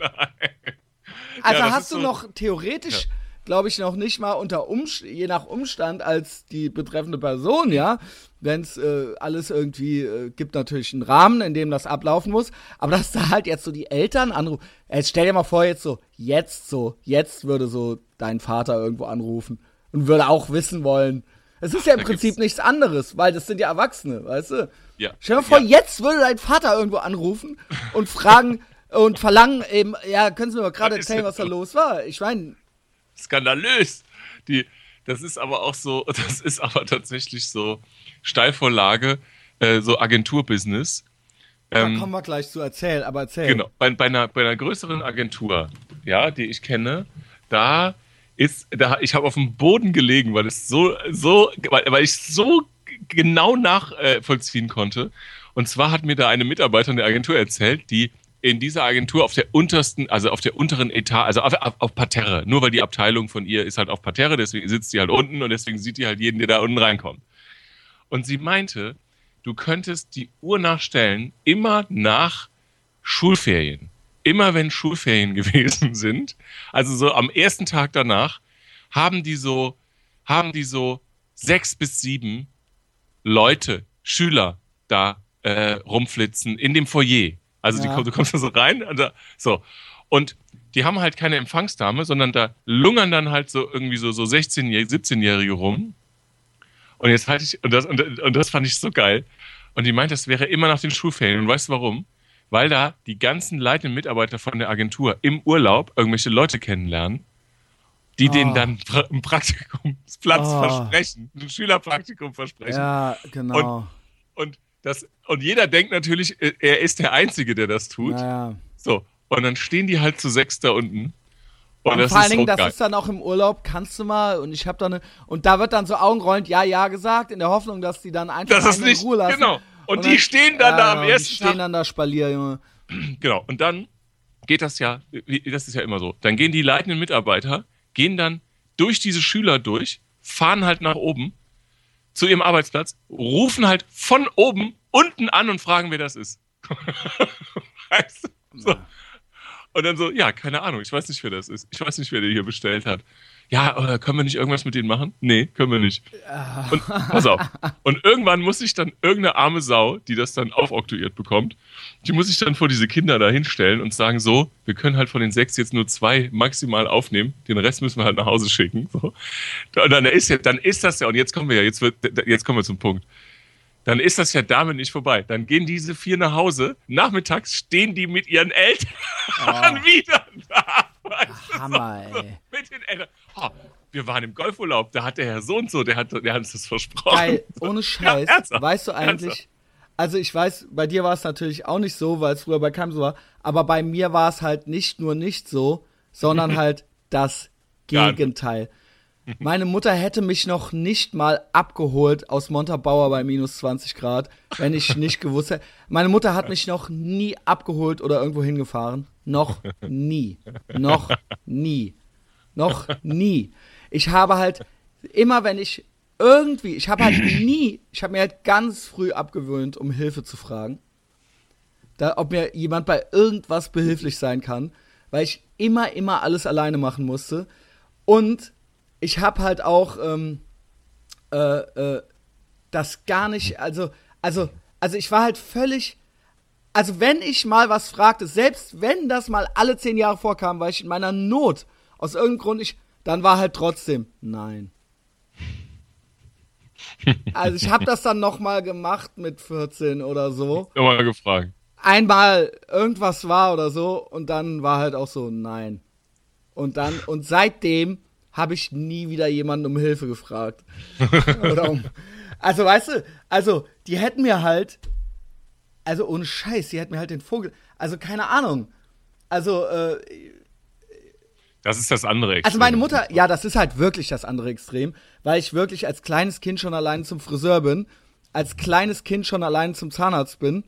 Also Ja, hast du so- noch theoretisch, glaube ich, noch nicht mal unter Umst je nach Umstand als die betreffende Person, ja. Wenn es äh, alles irgendwie äh, gibt natürlich einen Rahmen, in dem das ablaufen muss, aber dass da halt jetzt so die Eltern anrufen. Jetzt stell dir mal vor, jetzt so, jetzt so, jetzt würde so dein Vater irgendwo anrufen und würde auch wissen wollen. Es ist ja im Da Prinzip nichts anderes, weil das sind ja Erwachsene, weißt du? Ja. Stell dir mal vor, Ja. jetzt würde dein Vater irgendwo anrufen und fragen und verlangen eben, ja, können Sie mir mal gerade erzählen, was da los war? Ich meine, skandalös. Die, das ist aber auch so, das ist aber tatsächlich so Steilvorlage, äh, so Agenturbusiness. Da ähm, kommen wir gleich zu erzählen, aber erzähl. Genau, bei, bei, einer, bei einer größeren Agentur, ja, die ich kenne, da ist, da, ich habe auf dem Boden gelegen, weil es so, so, weil, weil ich so genau nachvollziehen äh, konnte. Und zwar hat mir da eine Mitarbeiterin der Agentur erzählt, die in dieser Agentur auf der untersten, also auf der unteren Etage, also auf, auf, auf, Parterre, nur weil die Abteilung von ihr ist halt auf Parterre, deswegen sitzt sie halt unten und deswegen sieht die halt jeden, der da unten reinkommt. Und sie meinte, du könntest die Uhr nachstellen, immer nach Schulferien. Immer wenn Schulferien gewesen sind, also so am ersten Tag danach, haben die so, haben die so sechs bis sieben Leute, Schüler da äh, rumflitzen in dem Foyer. Also ja. die, du kommst da so rein und da, so. Und die haben halt keine Empfangsdame, sondern da lungern dann halt so irgendwie so, so 16 17-Jährige rum. Und jetzt halte ich, und das, und, und das fand ich so geil. Und die meint, das wäre immer nach den Schulferien. Und weißt du warum? Weil da die ganzen leitenden Mitarbeiter von der Agentur im Urlaub irgendwelche Leute kennenlernen, die oh. denen dann einen Praktikumsplatz oh. versprechen, ein Schülerpraktikum versprechen. Ja, genau. Und, und das, und jeder denkt natürlich, äh, er ist der Einzige, der das tut. Naja. So. Und dann stehen die halt zu sechs da unten. Und, und vor allen Dingen, das ist dann auch im Urlaub, kannst du mal, und ich habe da eine, und da wird dann so augenrollend Ja, Ja gesagt, in der Hoffnung, dass die dann einfach das ist nicht, in Ruhe lassen. Genau. Und, und die dann, stehen dann ja, da am ersten Die stehen Tag. dann da Spalier, Junge. Genau. Und dann geht das ja, das ist ja immer so. Dann gehen die leitenden Mitarbeiter, gehen dann durch diese Schüler durch, fahren halt nach oben zu ihrem Arbeitsplatz, rufen halt von oben unten an und fragen, wer das ist. weißt du? so. Und dann so, ja, keine Ahnung, ich weiß nicht, wer das ist. Ich weiß nicht, wer der hier bestellt hat. Ja, oder können wir nicht irgendwas mit denen machen? Nee, können wir nicht. Und pass auf. Und irgendwann muss ich dann irgendeine arme Sau, die das dann aufoktroyiert bekommt, die muss ich dann vor diese Kinder da hinstellen und sagen, so, wir können halt von den sechs jetzt nur zwei maximal aufnehmen, den Rest müssen wir halt nach Hause schicken. So. Und dann ist, ja, dann ist das ja, und jetzt kommen wir ja, jetzt, wird, jetzt kommen wir zum Punkt dann ist das ja damit nicht vorbei. Dann gehen diese vier nach Hause. Nachmittags stehen die mit ihren Eltern oh. wieder da. Hammer, so, ey. Mit den Eltern. Oh, wir waren im Golfurlaub, da hat der Herr so und so, der hat, der hat uns das versprochen. Geil, ohne Scheiß. Ja, weißt du eigentlich, ernsthaft. also ich weiß, bei dir war es natürlich auch nicht so, weil es früher bei keinem so war, aber bei mir war es halt nicht nur nicht so, sondern halt das Gegenteil. Meine Mutter hätte mich noch nicht mal abgeholt aus Montabaur bei minus 20 Grad, wenn ich nicht gewusst hätte. Meine Mutter hat mich noch nie abgeholt oder irgendwo hingefahren. Noch nie. Noch nie. Noch nie. Ich habe halt immer, wenn ich irgendwie, ich habe halt nie, ich habe mir halt ganz früh abgewöhnt, um Hilfe zu fragen. Da, ob mir jemand bei irgendwas behilflich sein kann, weil ich immer, immer alles alleine machen musste. Und ich habe halt auch ähm, äh, äh, das gar nicht, also, also, also ich war halt völlig, also wenn ich mal was fragte, selbst wenn das mal alle zehn Jahre vorkam, weil ich in meiner Not aus irgendeinem Grund nicht, dann war halt trotzdem nein. Also ich habe das dann noch mal gemacht mit 14 oder so. Nochmal gefragt. Einmal irgendwas war oder so und dann war halt auch so nein. Und dann und seitdem habe ich nie wieder jemanden um Hilfe gefragt. um, also, weißt du, also, die hätten mir halt, also ohne Scheiß, die hätten mir halt den Vogel, also keine Ahnung. Also, äh, das ist das andere Extrem. Also meine Mutter, ja, das ist halt wirklich das andere Extrem, weil ich wirklich als kleines Kind schon allein zum Friseur bin, als kleines Kind schon allein zum Zahnarzt bin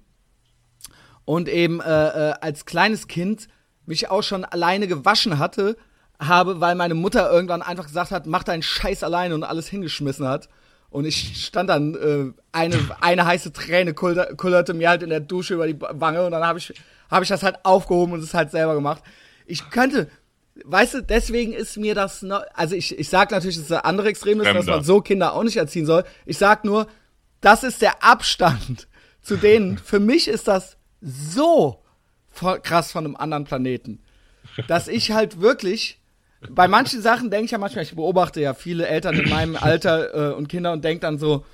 und eben äh, äh, als kleines Kind mich auch schon alleine gewaschen hatte habe, weil meine Mutter irgendwann einfach gesagt hat, mach deinen Scheiß alleine und alles hingeschmissen hat. Und ich stand dann, äh, eine, eine heiße Träne kullerte mir halt in der Dusche über die Wange und dann habe ich, hab ich das halt aufgehoben und es halt selber gemacht. Ich könnte, weißt du, deswegen ist mir das, noch, also ich, ich sag natürlich, dass das andere Extrem ist, dass man so Kinder auch nicht erziehen soll. Ich sag nur, das ist der Abstand zu denen. Für mich ist das so krass von einem anderen Planeten, dass ich halt wirklich bei manchen Sachen denke ich ja manchmal, ich beobachte ja viele Eltern in meinem Alter äh, und Kinder und denke dann so,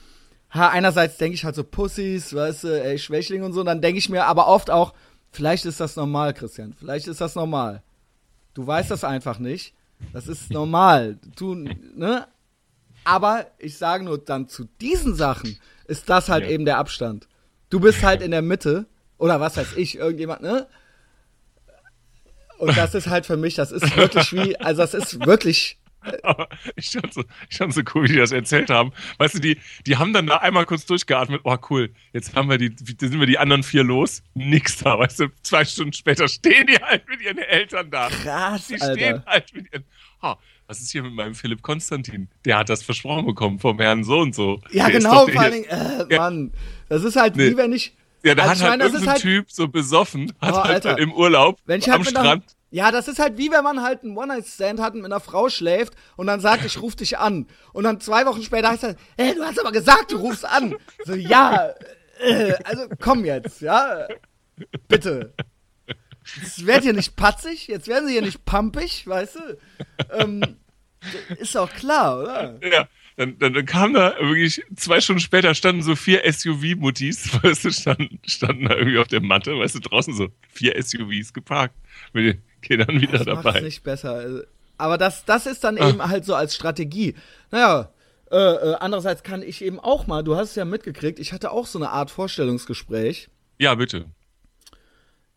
ha, einerseits denke ich halt so Pussys, weißt du, ey, Schwächling und so, und dann denke ich mir aber oft auch, vielleicht ist das normal, Christian, vielleicht ist das normal. Du weißt das einfach nicht. Das ist normal. Du, ne? Aber ich sage nur, dann zu diesen Sachen ist das halt ja. eben der Abstand. Du bist halt in der Mitte, Oder was weiß ich, irgendjemand, ne? Und das ist halt für mich, das ist wirklich wie, also das ist wirklich. Aber ich fand, so, ich fand so cool, wie die das erzählt haben. Weißt du, die, die haben dann da einmal kurz durchgeatmet. Oh, cool. Jetzt haben wir die, sind wir die anderen vier los. Nix da, weißt du. Zwei Stunden später stehen die halt mit ihren Eltern da. Krass, Die Alter. stehen halt mit ihren. Ha, was ist hier mit meinem Philipp Konstantin? Der hat das versprochen bekommen vom Herrn so und so. Ja, Der genau, vor allen Dingen, äh, Ja. Mann. Das ist halt Nee. wie wenn ich. Ja, da Also hat halt meine, das ist irgendein halt- Typ so besoffen, hat Oh, halt Alter. im Urlaub Wenn ich halt am mit einer, Strand. ja, das ist halt wie wenn man halt einen One-Night-Stand hat und mit einer Frau schläft und dann sagt, ich ruf dich an. Und dann zwei Wochen später heißt er, hey, du hast aber gesagt, du rufst an. So, ja, äh, also komm jetzt, ja. Bitte. Jetzt werdet ihr nicht patzig, jetzt werden sie hier nicht pumpig, weißt du? Ähm, ist doch klar, oder? Ja, dann, dann, dann kam da wirklich, zwei Stunden später standen so vier SUV-Muttis, weißt du, standen, standen da irgendwie auf der Matte, weißt du, draußen so vier SUVs geparkt mit den Kindern wieder Das dabei. nicht besser. Aber das, das ist dann Ah. eben halt so als Strategie. Naja, äh, äh, andererseits kann ich eben auch mal, du hast es ja mitgekriegt, ich hatte auch so eine Art Vorstellungsgespräch. Ja, bitte.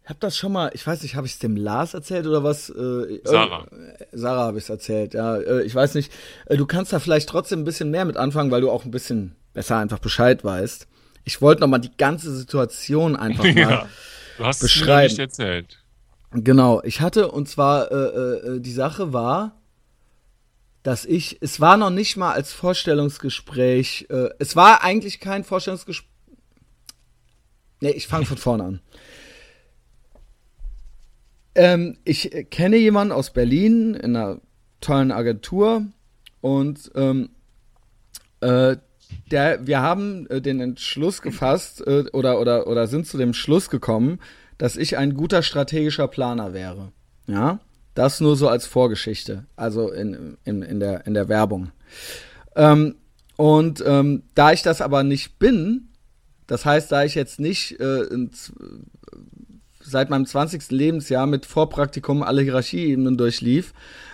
Ich habe das schon mal, ich weiß nicht, habe ich es dem Lars erzählt oder was? Äh, Sarah. Äh, Sarah habe ich es erzählt, ja. Äh, ich weiß nicht, äh, du kannst da vielleicht trotzdem ein bisschen mehr mit anfangen, weil du auch ein bisschen besser einfach Bescheid weißt. Ich wollte noch mal die ganze Situation einfach mal. Ja. Du hast es beschreiben. nicht erzählt. Genau, ich hatte, und zwar, äh, äh, die Sache war, dass ich, es war noch nicht mal als Vorstellungsgespräch, äh, es war eigentlich kein Vorstellungsgespräch. Nee, ich fange von vorne an. Ähm, ich äh, kenne jemanden aus Berlin in einer tollen Agentur und ähm, äh, der, wir haben äh, den Entschluss gefasst äh, oder, oder, oder sind zu dem Schluss gekommen, dass ich ein guter strategischer Planer wäre. Ja, das nur so als Vorgeschichte, also in, in, in, der, in der Werbung. Ähm, und ähm, da ich das aber nicht bin, das heißt, da ich jetzt nicht äh, seit meinem 20. Lebensjahr mit Vorpraktikum alle Hierarchieebenen durchlief,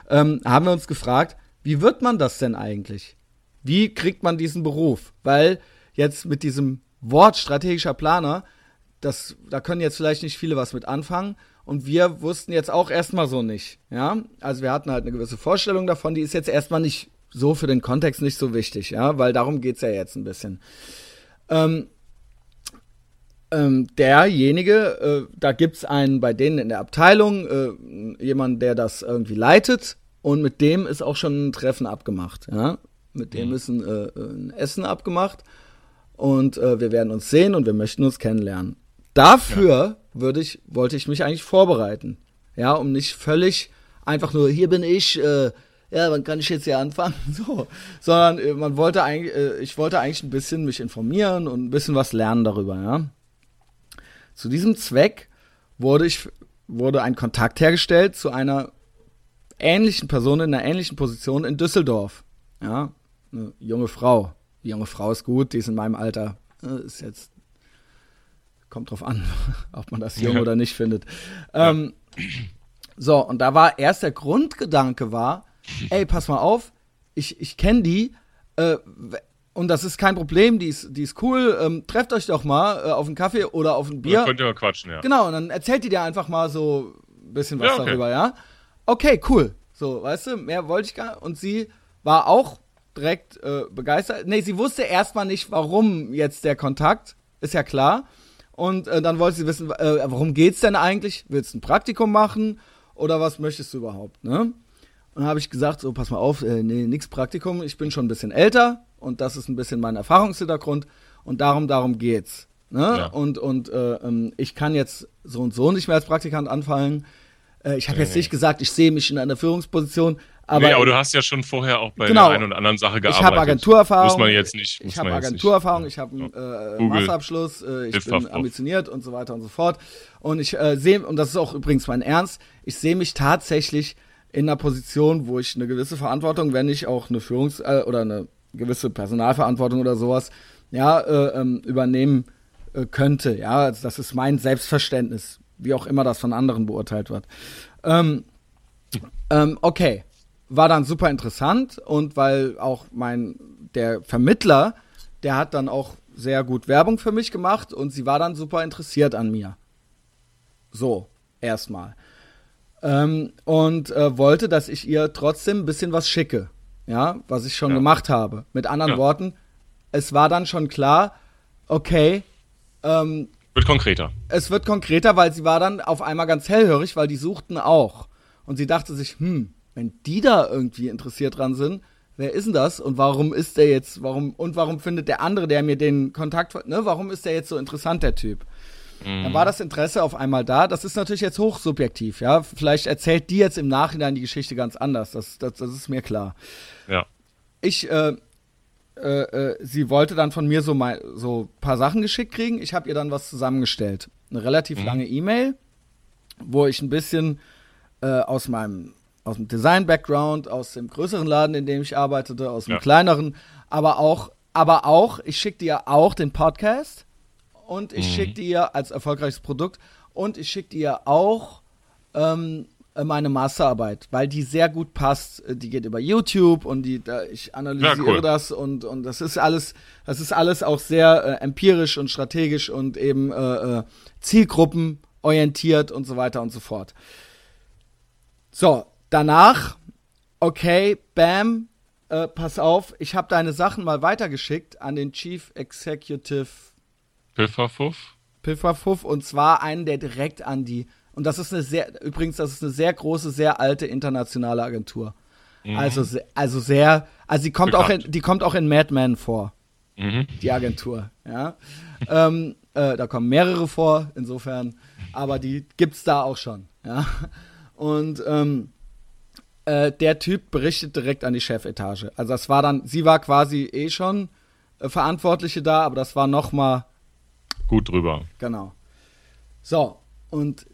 ähm, haben wir uns gefragt, wie wird man das denn eigentlich? Wie kriegt man diesen Beruf? Weil jetzt mit diesem Wort strategischer Planer, das, da können jetzt vielleicht nicht viele was mit anfangen. Und wir wussten jetzt auch erstmal so nicht. Ja, also wir hatten halt eine gewisse Vorstellung davon, die ist jetzt erstmal nicht so für den Kontext nicht so wichtig, ja, weil darum geht's ja jetzt ein bisschen. Ähm, ähm, derjenige, äh, da gibt's einen bei denen in der Abteilung, äh, jemand, der das irgendwie leitet und mit dem ist auch schon ein Treffen abgemacht, ja. Mit dem ist ein, äh, ein Essen abgemacht und äh, wir werden uns sehen und wir möchten uns kennenlernen. Dafür würde ich, wollte ich mich eigentlich vorbereiten, ja, um nicht völlig einfach nur, hier bin ich, äh, ja, wann kann ich jetzt hier anfangen? So, sondern äh, man wollte eigentlich, ich wollte eigentlich ein bisschen mich informieren und ein bisschen was lernen darüber, ja. Zu diesem Zweck wurde ich, wurde ein Kontakt hergestellt zu einer ähnlichen Person in einer ähnlichen Position in Düsseldorf. Ja, eine junge Frau. Die junge Frau ist gut, die ist in meinem Alter. Äh, Ist jetzt, kommt drauf an, ob man das jung Ja. oder nicht findet. Ähm, so, und da war erst der Grundgedanke war, ey, pass mal auf, ich, ich kenne die, äh, und das ist kein Problem, die ist, die ist cool, ähm, trefft euch doch mal äh, auf einen Kaffee oder auf ein Ja. Bier. Könnt ihr mal quatschen, ja. Genau, und dann erzählt die dir einfach mal so ein bisschen was Ja, okay. darüber, ja? Okay, cool. So, weißt du, mehr wollte ich gar nicht. Und sie war auch direkt äh, begeistert. Nee, sie wusste erstmal nicht, warum jetzt der Kontakt, ist ja klar. Und äh, dann wollte sie wissen, äh, worum geht's denn eigentlich? Willst du ein Praktikum machen oder was möchtest du überhaupt, ne? Und dann habe ich gesagt, so, pass mal auf, äh, nee, nix Praktikum, ich bin schon ein bisschen älter und das ist ein bisschen mein Erfahrungshintergrund und darum, darum geht's. Ne? Ja. Und, und äh, ähm, ich kann jetzt so und so nicht mehr als Praktikant anfangen. Äh, ich habe jetzt Nee. nicht gesagt, ich sehe mich in einer Führungsposition, aber, nee, aber du hast ja schon vorher auch bei Genau. der einen oder anderen Sache ich gearbeitet. habe Agenturerfahrung. Muss man jetzt nicht. Ich habe jetzt Agenturerfahrung, ich habe einen äh. Masterabschluss, äh, ich bin ambitioniert und so weiter und so fort. Und ich äh, sehe, und das ist auch übrigens mein Ernst, ich sehe mich tatsächlich in einer Position, wo ich eine gewisse Verantwortung, wenn ich auch eine Führungs- äh, oder eine gewisse Personalverantwortung oder sowas, ja, äh, ähm, übernehmen äh, könnte. Ja, also das ist mein Selbstverständnis, wie auch immer das von anderen beurteilt wird. Ähm, ähm, okay, war dann super interessant und weil auch mein der Vermittler, der hat dann auch sehr gut Werbung für mich gemacht und sie war dann super interessiert an mir. So, erstmal. Ähm, und äh, wollte, dass ich ihr trotzdem ein bisschen was schicke. Ja, was ich schon ja. gemacht habe. Mit anderen ja. Worten, es war dann schon klar, okay, ähm, wird konkreter. Es wird konkreter, weil sie war dann auf einmal ganz hellhörig, weil die suchten auch. Und sie dachte sich, hm, wenn die da irgendwie interessiert dran sind, wer ist denn das und warum ist der jetzt, warum, und warum findet der andere, der mir den Kontakt, ne, warum ist der jetzt so interessant, der Typ? Mhm. Dann war das Interesse auf einmal da. Das ist natürlich jetzt hochsubjektiv, ja. Vielleicht erzählt die jetzt im Nachhinein die Geschichte ganz anders. Das, das, das ist mir klar. Ja. Ich, äh, äh, äh, sie wollte dann von mir so mal so paar Sachen geschickt kriegen. Ich habe ihr dann was zusammengestellt. Eine relativ mhm. lange E-Mail, wo ich ein bisschen äh, aus meinem aus dem Design-Background, aus dem größeren Laden, in dem ich arbeitete, aus dem ja. kleineren, aber auch, aber auch, ich schickte ihr auch den Podcast und ich mhm. schickte ihr als erfolgreiches Produkt und ich schickte ihr auch ähm, meine Masterarbeit, weil die sehr gut passt. Die geht über YouTube und die, da, ich analysiere ja, cool. das und, und das ist alles, das ist alles auch sehr äh, empirisch und strategisch und eben äh, äh, zielgruppenorientiert und so weiter und so fort. So, danach, okay, bam, äh, pass auf, ich habe deine Sachen mal weitergeschickt an den Chief Executive Pifferfuff. Pifferfuff und zwar einen, der direkt an die und das ist eine sehr übrigens, das ist eine sehr große, sehr alte internationale Agentur. Mhm. Also also sehr, also die kommt Bekannt. auch in, die kommt auch in Mad Men vor. Mhm. Die Agentur, ja. ähm, äh, da kommen mehrere vor, insofern, aber die gibt's da auch schon, ja. Und ähm, äh, der Typ berichtet direkt an die Chefetage. Also das war dann, sie war quasi eh schon äh, Verantwortliche da, aber das war noch mal gut drüber. Genau. So und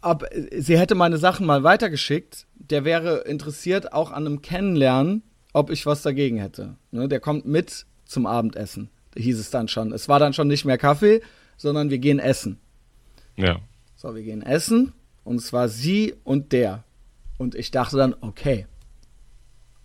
ab, sie hätte meine Sachen mal weitergeschickt. Der wäre interessiert auch an einem Kennenlernen, ob ich was dagegen hätte. Ne, der kommt mit zum Abendessen, hieß es dann schon. Es war dann schon nicht mehr Kaffee, sondern wir gehen essen. Ja. So, wir gehen essen und zwar sie und der. Und ich dachte dann, okay.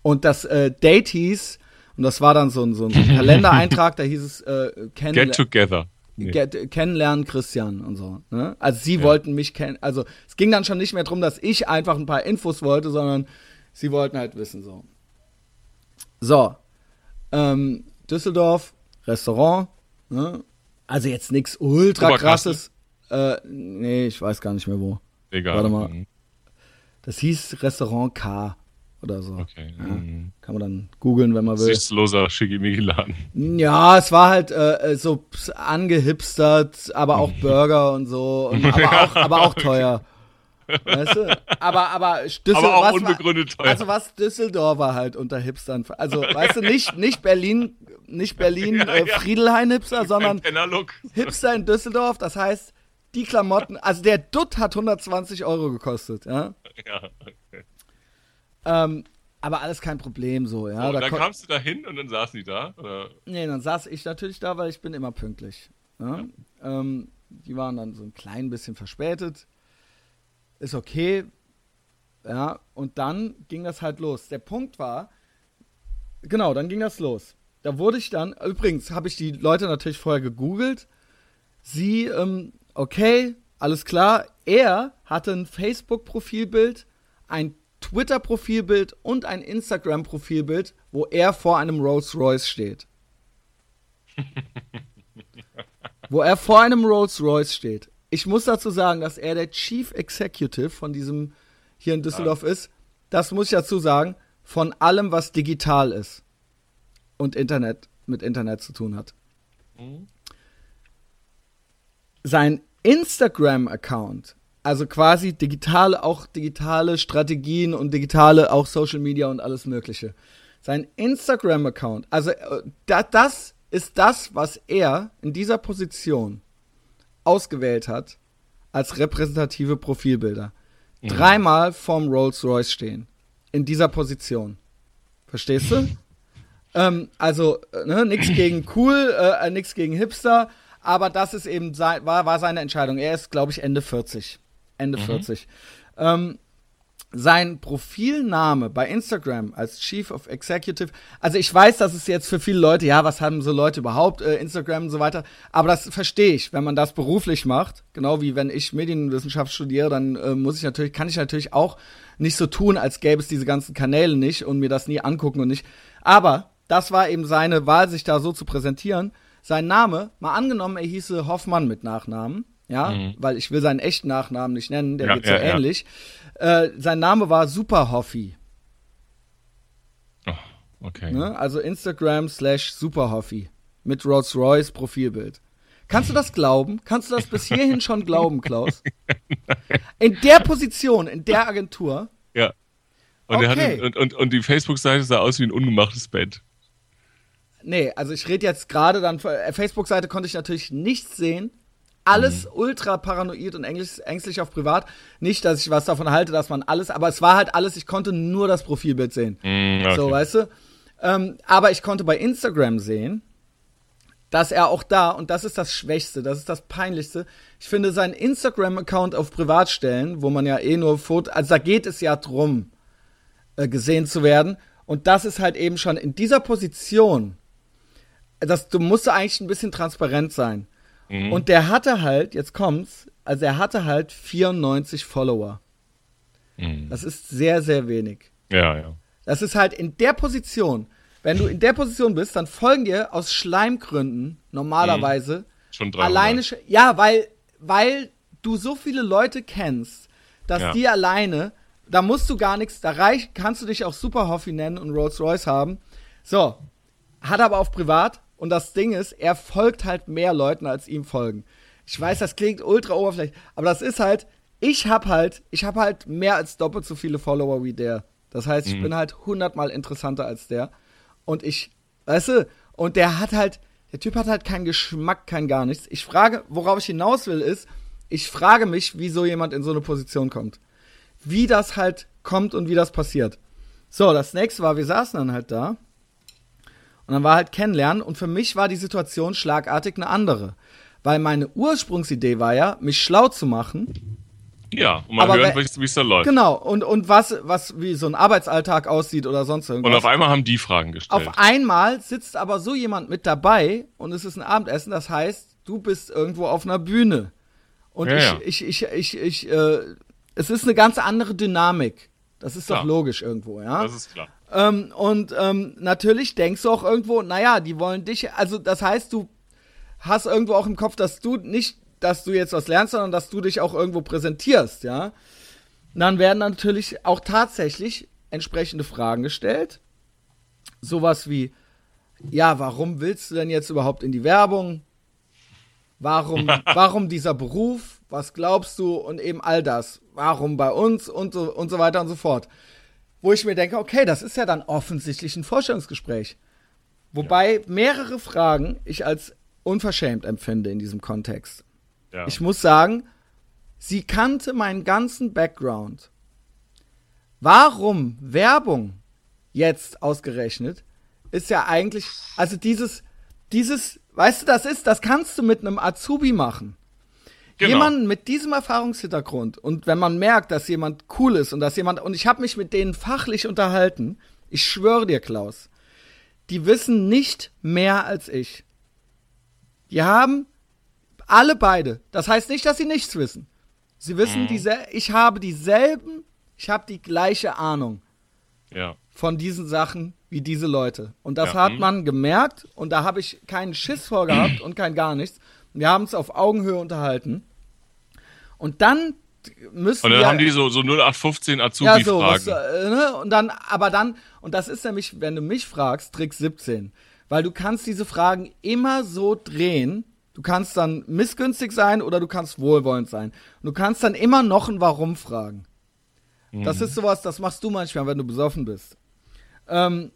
Und das äh, Date hieß, und das war dann so ein, so ein Kalendereintrag, da hieß es äh, Get Together. Nee. Kennenlernen Christian und so. Ne? Also sie ja. wollten mich kennen. Also es ging dann schon nicht mehr darum, dass ich einfach ein paar Infos wollte, sondern sie wollten halt wissen so. So. Ähm, Düsseldorf, Restaurant. Ne? Also jetzt nichts ultra krasses. Äh, nee, ich weiß gar nicht mehr wo. Egal. Warte mal. Mhm. Das hieß Restaurant K oder so. Okay. Ja, mhm. Kann man dann googeln, wenn man will. Sichtsloser Schickimicki-Laden. Ja, es war halt äh, so angehipstert, aber auch Burger und so. Und, aber, auch, aber auch teuer. Weißt du? Aber, aber, Düssel aber auch unbegründet teuer. Also was Düsseldorfer halt unter Hipstern. Also, weißt du, nicht, nicht Berlin, nicht Berlin ja, äh, Friedelhain-Hipster, sondern Hipster in Düsseldorf. Das heißt, die Klamotten, also der Dutt hat 120 Euro gekostet, ja. Ja, okay. Ähm, aber alles kein Problem so, ja. So, da dann kamst du da hin und dann saßen die da? Oder? Nee, dann saß ich natürlich da, weil ich bin immer pünktlich. Ja? Ja. Ähm, die waren dann so ein klein bisschen verspätet. Ist okay. Ja, und dann ging das halt los. Der Punkt war, genau, dann ging das los. Da wurde ich dann, übrigens habe ich die Leute natürlich vorher gegoogelt. Sie, ähm, okay, alles klar. Er hatte ein Facebook-Profilbild, ein Twitter-Profilbild und ein Instagram-Profilbild, wo er vor einem Rolls-Royce steht. wo er vor einem Rolls-Royce steht. Ich muss dazu sagen, dass er der Chief Executive von diesem hier in Düsseldorf ja. ist. Das muss ich dazu sagen, von allem, was digital ist und Internet mit Internet zu tun hat. Mhm. Sein Instagram-Account also quasi digitale, auch digitale Strategien und digitale, auch Social Media und alles Mögliche. Sein Instagram-Account, also äh, da, das ist das, was er in dieser Position ausgewählt hat als repräsentative Profilbilder. Mhm. Dreimal vorm Rolls-Royce stehen. In dieser Position. Verstehst du? ähm, also, äh, ne, nix gegen cool, äh, nix gegen Hipster, aber das ist eben sein, war, war seine Entscheidung. Er ist, glaube ich, Ende 40. Ende mhm. 40. Ähm, sein Profilname bei Instagram als Chief of Executive, also ich weiß, dass es jetzt für viele Leute, ja, was haben so Leute überhaupt, äh, Instagram und so weiter, aber das verstehe ich, wenn man das beruflich macht, genau wie wenn ich Medienwissenschaft studiere, dann äh, muss ich natürlich, kann ich natürlich auch nicht so tun, als gäbe es diese ganzen Kanäle nicht und mir das nie angucken und nicht, aber das war eben seine Wahl, sich da so zu präsentieren. Sein Name, mal angenommen, er hieße Hoffmann mit Nachnamen, ja, mhm. weil ich will seinen echten Nachnamen nicht nennen, der ja, wird so ja, ähnlich. Ja. Äh, sein Name war Super Hoffi. Oh, okay. Ne? Also Instagram slash Super Hoffi mit Rolls Royce Profilbild. Kannst du das glauben? Kannst du das bis hierhin schon glauben, Klaus? In der Position, in der Agentur. Ja. Und, okay. hatte, und, und, und die Facebook-Seite sah aus wie ein ungemachtes Bett. Nee, also ich rede jetzt gerade dann, äh, Facebook-Seite konnte ich natürlich nichts sehen. Alles mhm. ultra paranoid und ängstlich, ängstlich auf privat. Nicht, dass ich was davon halte, dass man alles, aber es war halt alles, ich konnte nur das Profilbild sehen. Mhm, okay. So, weißt du? Ähm, aber ich konnte bei Instagram sehen, dass er auch da, und das ist das Schwächste, das ist das Peinlichste, ich finde seinen Instagram-Account auf privat stellen, wo man ja eh nur Fotos, also da geht es ja drum, äh, gesehen zu werden. Und das ist halt eben schon in dieser Position, das, du musst eigentlich ein bisschen transparent sein. Mhm. Und der hatte halt, jetzt kommt's, also er hatte halt 94 Follower. Mhm. Das ist sehr, sehr wenig. Ja, ja. Das ist halt in der Position, wenn du in der Position bist, dann folgen dir aus Schleimgründen normalerweise mhm. schon 300. alleine, ja, weil, weil du so viele Leute kennst, dass ja. die alleine, da musst du gar nichts, da reich, kannst du dich auch Super Hoffi nennen und Rolls Royce haben. So, hat aber auf privat und das Ding ist, er folgt halt mehr Leuten, als ihm folgen. Ich weiß, das klingt ultra oberflächlich, aber das ist halt, ich hab halt, ich hab halt mehr als doppelt so viele Follower wie der. Das heißt, ich mhm. bin halt hundertmal interessanter als der. Und ich, weißt du, und der hat halt, der Typ hat halt keinen Geschmack, kein gar nichts. Ich frage, worauf ich hinaus will, ist, ich frage mich, wie so jemand in so eine Position kommt. Wie das halt kommt und wie das passiert. So, das nächste war, wir saßen dann halt da und dann war halt kennenlernen und für mich war die Situation schlagartig eine andere. Weil meine Ursprungsidee war ja, mich schlau zu machen. Ja, und mal aber hören, wie es da läuft. Genau, und, und was, was, wie so ein Arbeitsalltag aussieht oder sonst irgendwas. Und auf einmal haben die Fragen gestellt. Auf einmal sitzt aber so jemand mit dabei und es ist ein Abendessen, das heißt, du bist irgendwo auf einer Bühne. Und ja, ich, ja. ich, ich, ich, ich, äh, es ist eine ganz andere Dynamik. Das ist doch logisch irgendwo, ja? Das ist klar. Ähm, und ähm, natürlich denkst du auch irgendwo, naja, die wollen dich, also das heißt, du hast irgendwo auch im Kopf, dass du nicht, dass du jetzt was lernst, sondern dass du dich auch irgendwo präsentierst, ja. Und dann werden natürlich auch tatsächlich entsprechende Fragen gestellt. Sowas wie, ja, warum willst du denn jetzt überhaupt in die Werbung? Warum, warum dieser Beruf? Was glaubst du? Und eben all das. Warum bei uns? Und so, und so weiter und so fort wo ich mir denke, okay, das ist ja dann offensichtlich ein Vorstellungsgespräch. Wobei ja. mehrere Fragen ich als unverschämt empfinde in diesem Kontext. Ja. Ich muss sagen, sie kannte meinen ganzen Background. Warum Werbung jetzt ausgerechnet ist ja eigentlich, also dieses, dieses, weißt du, das ist, das kannst du mit einem Azubi machen. Genau. Jemanden mit diesem Erfahrungshintergrund und wenn man merkt, dass jemand cool ist und dass jemand und ich habe mich mit denen fachlich unterhalten, ich schwöre dir, Klaus, die wissen nicht mehr als ich. Die haben alle beide. Das heißt nicht, dass sie nichts wissen. Sie wissen mhm. diese, ich habe dieselben, ich habe die gleiche Ahnung ja. von diesen Sachen wie diese Leute. Und das ja. hat mhm. man gemerkt und da habe ich keinen Schiss vor gehabt und kein gar nichts. Wir haben es auf Augenhöhe unterhalten. Und dann müssen Und dann wir, haben die so, so 0815 Azubi-Fragen. Ja, so, was, äh, ne? Und dann, aber dann, und das ist nämlich, wenn du mich fragst, Trick 17. Weil du kannst diese Fragen immer so drehen. Du kannst dann missgünstig sein oder du kannst wohlwollend sein. Und du kannst dann immer noch ein Warum fragen. Mhm. Das ist sowas, das machst du manchmal, wenn du besoffen bist. Ähm,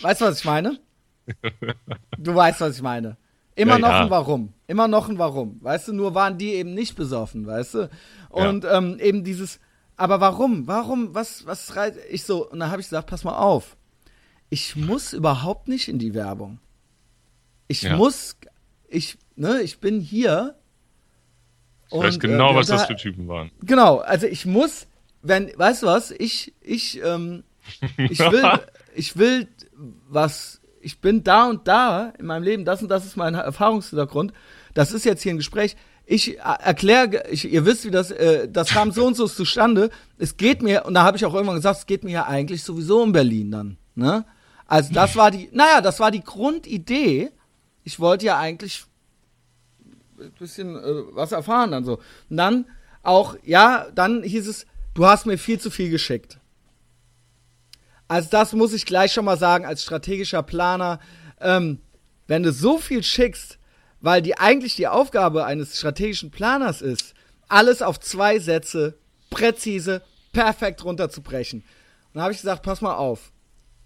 weißt du, was ich meine? du weißt, was ich meine. Immer ja, noch ja. ein Warum. Immer noch ein Warum. Weißt du, nur waren die eben nicht besoffen, weißt du? Und ja. ähm, eben dieses, aber warum? Warum? Was, was reizt ich so? Und dann habe ich gesagt, pass mal auf. Ich muss überhaupt nicht in die Werbung. Ich muss, ich, ne, ich bin hier. Ich und, weiß genau, äh, was das für Typen waren. Genau, also ich muss, wenn, weißt du was, ich, ich, ähm, ich will, ich will was, ich bin da und da in meinem Leben, das und das ist mein Erfahrungshintergrund. Das ist jetzt hier ein Gespräch. Ich äh, erkläre, ihr wisst, wie das, äh, das kam so und so zustande. Es geht mir, und da habe ich auch irgendwann gesagt, es geht mir ja eigentlich sowieso um Berlin dann. Ne? Also das war die, naja, das war die Grundidee. Ich wollte ja eigentlich ein bisschen äh, was erfahren dann so. Und dann auch, ja, dann hieß es, du hast mir viel zu viel geschickt. Also das muss ich gleich schon mal sagen als strategischer Planer. Ähm, wenn du so viel schickst, weil die eigentlich die Aufgabe eines strategischen Planers ist, alles auf zwei Sätze präzise, perfekt runterzubrechen. Und dann habe ich gesagt, pass mal auf.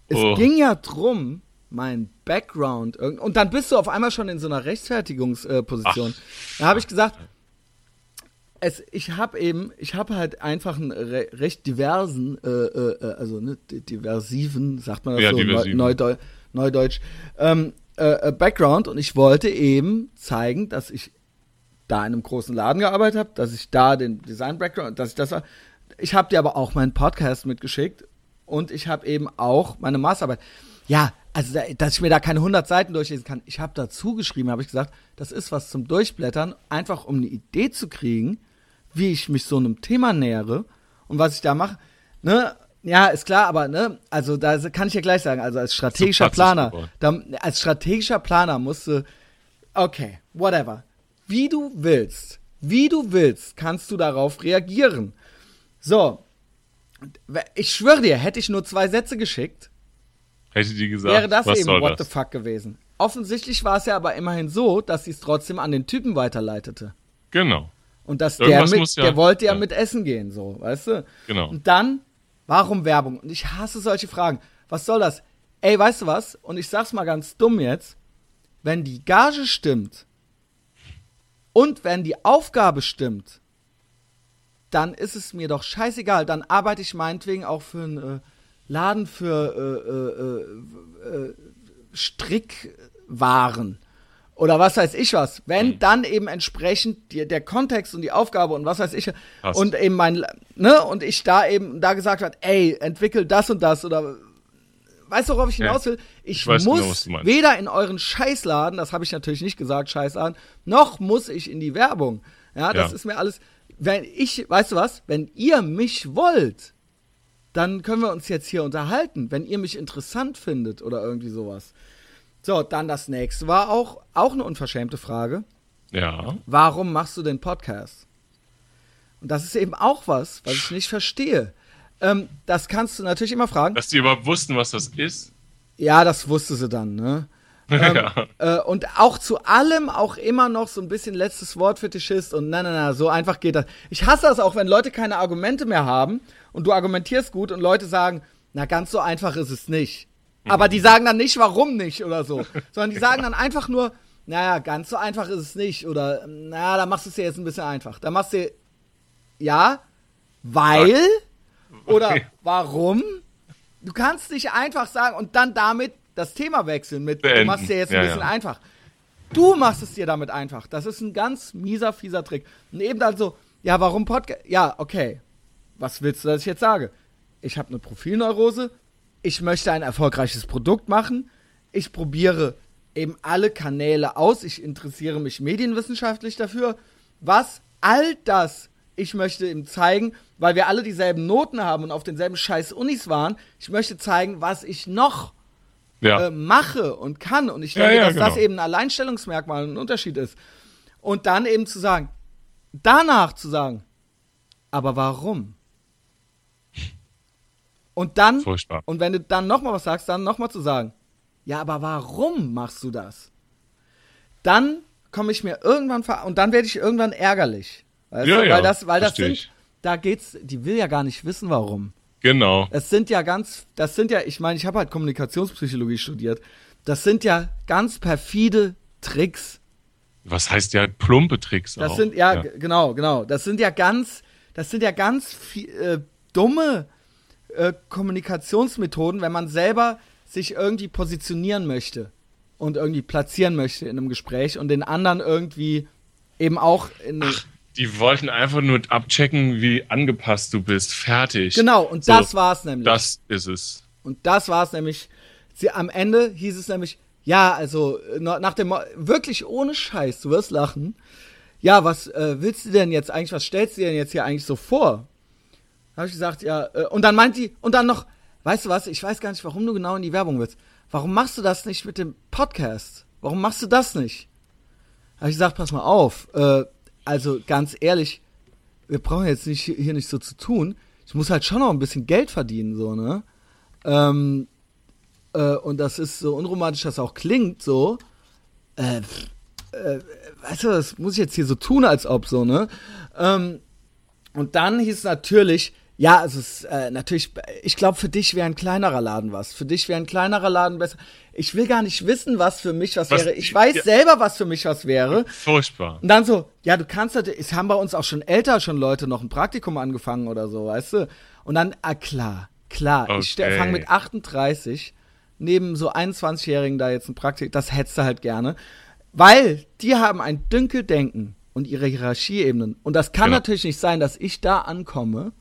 Es oh. ging ja drum, mein Background und dann bist du auf einmal schon in so einer Rechtfertigungsposition. Äh, da habe ich gesagt, es, ich habe eben, ich habe halt einfach einen re recht diversen, äh, äh, also ne, diversiven, sagt man das ja, so, Neudeu Neudeutsch, ähm, äh, äh, Background und ich wollte eben zeigen, dass ich da in einem großen Laden gearbeitet habe, dass ich da den Design-Background, dass ich das war. Ich habe dir aber auch meinen Podcast mitgeschickt und ich habe eben auch meine Masterarbeit. Ja, also dass ich mir da keine 100 Seiten durchlesen kann. Ich habe dazu geschrieben, habe ich gesagt, das ist was zum Durchblättern, einfach um eine Idee zu kriegen, wie ich mich so einem Thema nähere und was ich da mache. Ne? Ja, ist klar, aber ne, also da kann ich ja gleich sagen, also als strategischer Planer, da, als strategischer Planer musst du, okay, whatever, wie du willst, wie du willst, kannst du darauf reagieren. So, ich schwöre dir, hätte ich nur zwei Sätze geschickt, hätte die gesagt, wäre das eben what das? the fuck gewesen. Offensichtlich war es ja aber immerhin so, dass sie es trotzdem an den Typen weiterleitete. Genau. Und dass Irgendwas der mit, ja, der wollte ja, ja, mit essen gehen, so, weißt du? Genau. Und dann Warum Werbung? Und ich hasse solche Fragen. Was soll das? Ey, weißt du was? Und ich sag's mal ganz dumm jetzt. Wenn die Gage stimmt und wenn die Aufgabe stimmt, dann ist es mir doch scheißegal. Dann arbeite ich meinetwegen auch für einen äh, Laden für äh, äh, äh, äh Strickwaren oder was weiß ich was. Wenn mhm. dann eben entsprechend die, der Kontext und die Aufgabe und was weiß ich Hast. und eben mein ne und ich da eben da gesagt hat, ey, entwickel das und das oder weißt du, worauf ich hinaus will? Ich, ich muss genau, weder in euren Scheißladen, das habe ich natürlich nicht gesagt, Scheißladen, noch muss ich in die Werbung. Ja, das ja. ist mir alles wenn ich, weißt du was, wenn ihr mich wollt, dann können wir uns jetzt hier unterhalten, wenn ihr mich interessant findet oder irgendwie sowas. So, dann das nächste war auch, auch eine unverschämte Frage. Ja. Warum machst du den Podcast? Und das ist eben auch was, was ich nicht verstehe. Ähm, das kannst du natürlich immer fragen. Dass die überhaupt wussten, was das ist? Ja, das wusste sie dann, ne? ähm, ja. äh, und auch zu allem auch immer noch so ein bisschen letztes Wort Fetischist und na, na, na, so einfach geht das. Ich hasse das auch, wenn Leute keine Argumente mehr haben und du argumentierst gut und Leute sagen, na, ganz so einfach ist es nicht. Aber die sagen dann nicht, warum nicht oder so. Sondern die sagen dann einfach nur, naja, ganz so einfach ist es nicht. Oder, naja, da machst du es dir jetzt ein bisschen einfach. Da machst du, ja, weil oder warum. Du kannst nicht einfach sagen und dann damit das Thema wechseln mit, Beenden. du machst es dir jetzt ein ja, bisschen ja. einfach. Du machst es dir damit einfach. Das ist ein ganz mieser, fieser Trick. Und eben dann so, ja, warum Podcast? Ja, okay. Was willst du, dass ich jetzt sage? Ich habe eine Profilneurose, ich möchte ein erfolgreiches Produkt machen. Ich probiere eben alle Kanäle aus. Ich interessiere mich medienwissenschaftlich dafür. Was all das ich möchte ihm zeigen, weil wir alle dieselben Noten haben und auf denselben scheiß Unis waren. Ich möchte zeigen, was ich noch ja. äh, mache und kann. Und ich denke, ja, ja, dass genau. das eben ein Alleinstellungsmerkmal und ein Unterschied ist. Und dann eben zu sagen, danach zu sagen, aber warum? Und dann, Furchtbar. und wenn du dann nochmal was sagst, dann nochmal zu sagen, ja, aber warum machst du das? Dann komme ich mir irgendwann, und dann werde ich irgendwann ärgerlich. Weißt ja, du? Ja, weil das, weil das sind, ich. da geht's, die will ja gar nicht wissen, warum. Genau. Es sind ja ganz, das sind ja, ich meine, ich habe halt Kommunikationspsychologie studiert. Das sind ja ganz perfide Tricks. Was heißt ja plumpe Tricks Das auch. sind ja, ja, genau, genau. Das sind ja ganz, das sind ja ganz viel, äh, dumme äh, Kommunikationsmethoden, wenn man selber sich irgendwie positionieren möchte und irgendwie platzieren möchte in einem Gespräch und den anderen irgendwie eben auch in Ach, Die wollten einfach nur abchecken, wie angepasst du bist. Fertig. Genau, und So, das war's nämlich. Das ist es. Und das war's nämlich. Sie, am Ende hieß es nämlich, ja, also äh, nach dem wirklich ohne Scheiß, du wirst lachen. Ja, was äh, willst du denn jetzt eigentlich, was stellst du dir denn jetzt hier eigentlich so vor? Habe ich gesagt, ja, äh, und dann meint die, und dann noch, weißt du was, ich weiß gar nicht, warum du genau in die Werbung willst. Warum machst du das nicht mit dem Podcast? Warum machst du das nicht? Habe ich gesagt, pass mal auf, äh, also ganz ehrlich, wir brauchen jetzt nicht hier nicht so zu tun. Ich muss halt schon noch ein bisschen Geld verdienen, so, ne? Ähm, äh, und das ist so unromantisch, das auch klingt, so. Äh, äh, weißt du, das muss ich jetzt hier so tun, als ob so, ne? Ähm, und dann hieß natürlich, ja, es ist äh, natürlich, ich glaube, für dich wäre ein kleinerer Laden was. Für dich wäre ein kleinerer Laden besser. Ich will gar nicht wissen, was für mich was, Was- wäre. Ich weiß ja. selber, was für mich was wäre. Furchtbar. Und dann so, ja, du kannst halt, es haben bei uns auch schon älter schon Leute noch ein Praktikum angefangen oder so, weißt du? Und dann, ah, klar, klar, ich Okay. fange mit 38 neben so 21-Jährigen da jetzt ein Praktikum, das hättest du halt gerne. Weil die haben ein Dünkeldenken und ihre Hierarchieebenen. Und das kann Genau. natürlich nicht sein, dass ich da ankomme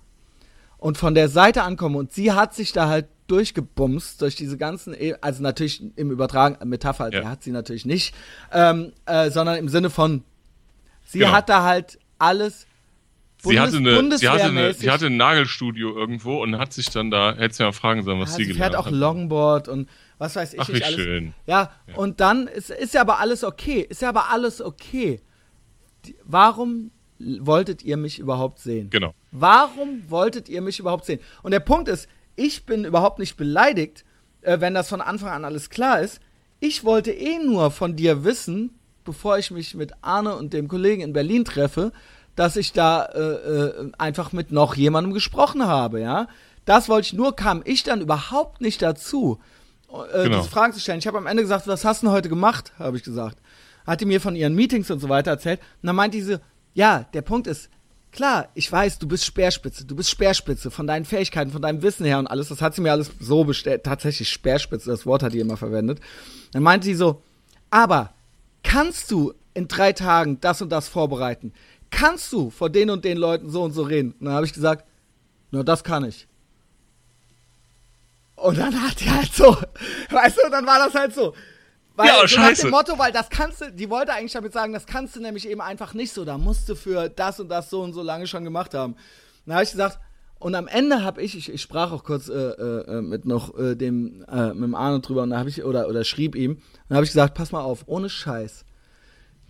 und von der Seite ankomme und sie hat sich da halt durchgebumst durch diese ganzen, E- also natürlich im Übertragen, Metapher, Ja. der hat sie natürlich nicht, ähm, äh, sondern im Sinne von, sie Genau. hat da halt alles Sie hatte, eine, sie, hatte eine, sie hatte ein Nagelstudio irgendwo und hat sich dann da, hättest du ja mal fragen sollen, was Ja, sie sie gelernt fährt auch hat. Longboard und was weiß ich Ach, wie alles. schön. Ja, und dann ist, ist ja aber alles okay. Ist ja aber alles okay. Die, warum wolltet ihr mich überhaupt sehen? Genau. Warum wolltet ihr mich überhaupt sehen? Und der Punkt ist, ich bin überhaupt nicht beleidigt, äh, wenn das von Anfang an alles klar ist. Ich wollte eh nur von dir wissen, bevor ich mich mit Arne und dem Kollegen in Berlin treffe, dass ich da äh, äh, einfach mit noch jemandem gesprochen habe, ja. Das wollte ich nur, kam ich dann überhaupt nicht dazu, äh, Genau. diese Fragen zu stellen. Ich habe am Ende gesagt, was hast du denn heute gemacht, habe ich gesagt. Hat die mir von ihren Meetings und so weiter erzählt. Und dann meinte diese, ja, der Punkt ist, klar, ich weiß, du bist Speerspitze, du bist Speerspitze von deinen Fähigkeiten, von deinem Wissen her und alles. Das hat sie mir alles so bestellt. Tatsächlich Speerspitze, das Wort hat die immer verwendet. Dann meinte sie so, aber kannst du in drei Tagen das und das vorbereiten? Kannst du vor den und den Leuten so und so reden? Und dann habe ich gesagt, na, das kann ich. Und dann hat die halt so, weißt du, dann war das halt so. Weil, Ja, so nach scheiße. dem Motto, weil das kannst du, die wollte eigentlich damit sagen, das kannst du nämlich eben einfach nicht so, da musst du für das und das so und so lange schon gemacht haben. Dann habe ich gesagt, und am Ende habe ich, ich, ich sprach auch kurz äh, äh, mit noch äh, dem, äh, mit dem Arno drüber und da habe ich, oder, oder schrieb ihm, dann habe ich gesagt, pass mal auf, ohne Scheiß.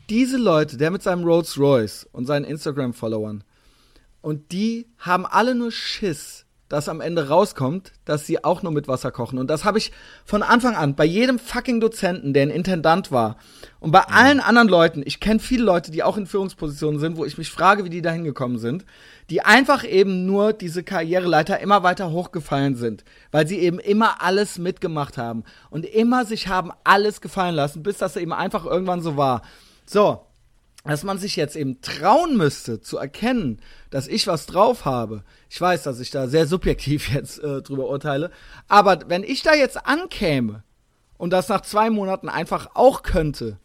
Diese Leute, der mit seinem Rolls Royce und seinen Instagram-Followern, und die haben alle nur Schiss, dass am Ende rauskommt, dass sie auch nur mit Wasser kochen. Und das habe ich von Anfang an bei jedem fucking Dozenten, der ein Intendant war, und bei allen anderen Leuten, ich kenne viele Leute, die auch in Führungspositionen sind, wo ich mich frage, wie die da hingekommen sind, die einfach eben nur diese Karriereleiter immer weiter hochgefallen sind, weil sie eben immer alles mitgemacht haben und immer sich haben alles gefallen lassen, bis das eben einfach irgendwann so war. So, dass man sich jetzt eben trauen müsste, zu erkennen, dass ich was drauf habe. Ich weiß, dass ich da sehr subjektiv jetzt äh, drüber urteile. Aber wenn ich da jetzt ankäme und das nach zwei Monaten einfach auch könnte,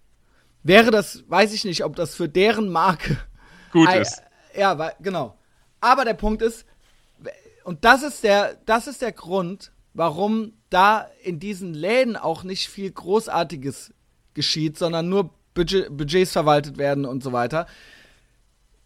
wäre das, weiß ich nicht, ob das für deren Marke Gut ist. Ja, weil, genau. Aber der Punkt ist, und das ist der, das ist der Grund, warum da in diesen Läden auch nicht viel Großartiges geschieht, sondern nur Budget, Budgets verwaltet werden und so weiter.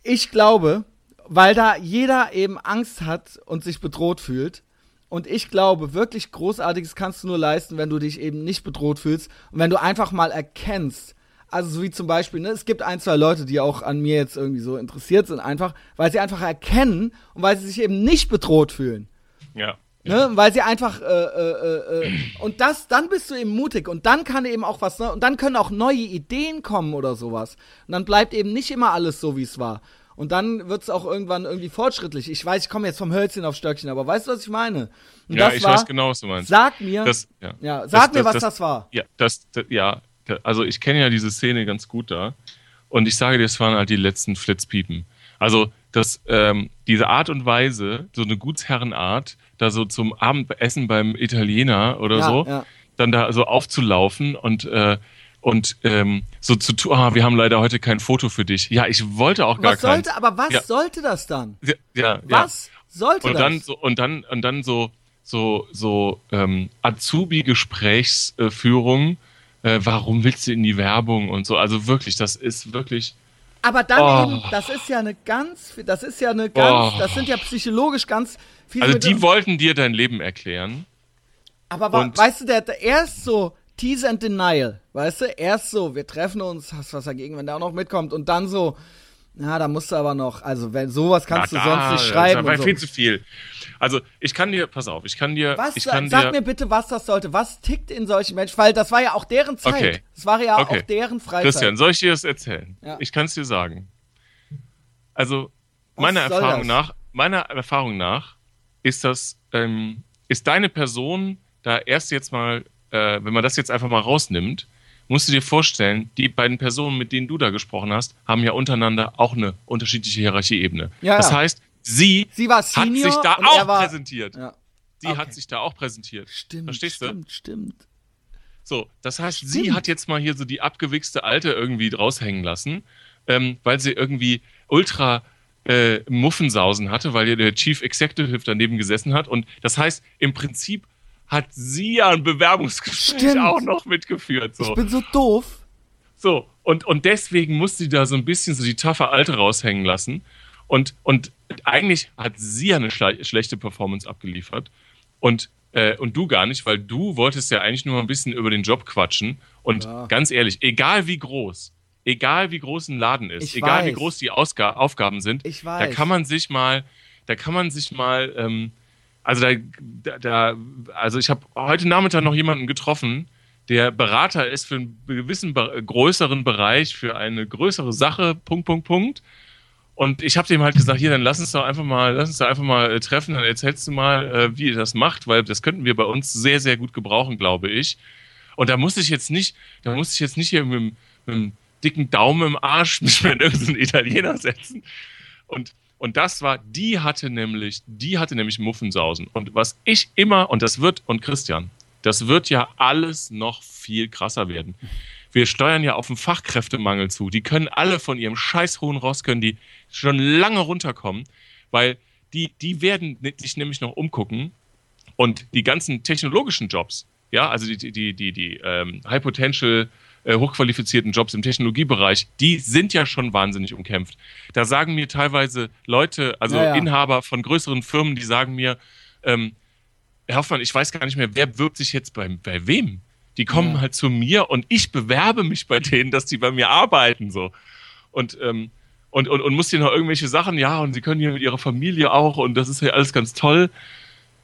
Ich glaube, weil da jeder eben Angst hat und sich bedroht fühlt. Und ich glaube, wirklich Großartiges kannst du nur leisten, wenn du dich eben nicht bedroht fühlst und wenn du einfach mal erkennst. Also so wie zum Beispiel, ne, es gibt ein, zwei Leute, die auch an mir jetzt irgendwie so interessiert sind, einfach, weil sie einfach erkennen und weil sie sich eben nicht bedroht fühlen. Ja. Ne? Weil sie einfach, äh, äh, äh, und das, dann bist du eben mutig und dann kann eben auch was, ne? und dann können auch neue Ideen kommen oder sowas. Und dann bleibt eben nicht immer alles so, wie es war. Und dann wird es auch irgendwann irgendwie fortschrittlich. Ich weiß, ich komme jetzt vom Hölzchen auf Stöckchen, aber weißt du, was ich meine? Und Ja, das ich war, weiß genau, was du meinst. Sag mir, Das, ja. ja, sag das- mir, was das, das- war. Ja, das, das ja, also ich kenne ja diese Szene ganz gut da. Und ich sage dir, es waren halt die letzten Flitzpiepen. Also das, ähm, diese Art und Weise, so eine Gutsherrenart, da so zum Abendessen beim Italiener oder Ja, so, ja. dann da so aufzulaufen und, äh, und ähm, so zu tun, ah, wir haben leider heute kein Foto für dich. Ja, ich wollte auch gar was sollte, keins. aber was Ja. sollte das dann? Ja, ja, Was sollte. Und das? dann so und dann und dann so so so ähm, Azubi Gesprächsführung. Äh, warum willst du in die Werbung und so? Also wirklich, das ist wirklich aber dann Oh. eben, das ist ja eine ganz, das ist ja eine ganz, Oh. das sind ja psychologisch ganz. Also die wollten dir dein Leben erklären. aber wa- und- weißt du, der, der er ist so Tease and Denial, weißt du, erst so, wir treffen uns, hast was dagegen, wenn der auch noch mitkommt und dann so, na, da musst du aber noch, also wenn sowas kannst Na, du sonst da, nicht Das schreiben war und so. viel zu viel. Also ich kann dir, pass auf, ich kann dir, Was, ich kann sag dir, mir bitte, was das sollte. Was tickt in solchen Menschen? Weil das war ja auch deren Zeit. Okay. Das war ja Okay. auch deren Freizeit. Christian, soll ich dir das erzählen? Ja. Ich kann es dir sagen. Also Was meiner Erfahrung das? nach, meiner Erfahrung nach ist das, ähm, ist deine Person da erst jetzt mal, äh, wenn man das jetzt einfach mal rausnimmt, musst du dir vorstellen, die beiden Personen, mit denen du da gesprochen hast, haben ja untereinander auch eine unterschiedliche Hierarchieebene. Ja, das ja. heißt, sie, Sie hat sich da auch war, präsentiert. Ja. Sie Okay. hat sich da auch präsentiert. Stimmt, Verstehst du? stimmt, stimmt. So, das heißt, sie Stimmt. hat jetzt mal hier so die abgewichste Alte irgendwie raushängen lassen, ähm, weil sie irgendwie ultra äh, Muffensausen hatte, weil ihr der Chief Executive daneben gesessen hat. Und das heißt, im Prinzip hat sie ja ein Bewerbungsgespräch Stimmt. auch noch mitgeführt. So. Ich bin so doof. So, und, und deswegen musste sie da so ein bisschen so die taffe Alte raushängen lassen. Und, und eigentlich hat sie ja eine schle schlechte Performance abgeliefert. Und, äh, und du gar nicht, weil du wolltest ja eigentlich nur mal ein bisschen über den Job quatschen. Und Ja. ganz ehrlich, egal wie groß, egal wie groß ein Laden ist, Ich egal wie weiß. groß die Ausga Aufgaben sind, da kann man sich mal, da kann man sich mal, ähm, also da, da, also ich habe heute Nachmittag noch jemanden getroffen, der Berater ist für einen gewissen größeren Bereich, für eine größere Sache, Punkt, Punkt, Punkt. Und ich habe dem halt gesagt, hier, dann lass uns doch einfach mal, lass uns doch einfach mal äh, treffen, dann erzählst du mal, äh, wie ihr das macht, weil das könnten wir bei uns sehr, sehr gut gebrauchen, glaube ich. Und da muss ich jetzt nicht, da muss ich jetzt nicht hier mit, mit dem dicken Daumen im Arsch mich mit irgendeinem Italiener setzen. Und, und das war, die hatte nämlich, die hatte nämlich Muffensausen. Und was ich immer, und das wird, und Christian, das wird ja alles noch viel krasser werden. Wir steuern ja auf einen Fachkräftemangel zu. Die können alle von ihrem scheiß hohen Ross, können die schon lange runterkommen, weil die, die werden sich nämlich noch umgucken und die ganzen technologischen Jobs, ja, also die, die, die, die ähm, High Potential, äh, hochqualifizierten Jobs im Technologiebereich, die sind ja schon wahnsinnig umkämpft. Da sagen mir teilweise Leute, also Ja, ja. Inhaber von größeren Firmen, die sagen mir, ähm, Herr Hoffmann, ich weiß gar nicht mehr, wer bewirbt sich jetzt bei, bei wem? Die kommen Ja. halt zu mir und ich bewerbe mich bei denen, dass die bei mir arbeiten, so. Und, ähm, und, und, und muss hier noch irgendwelche Sachen, ja, und sie können hier mit ihrer Familie auch und das ist ja alles ganz toll.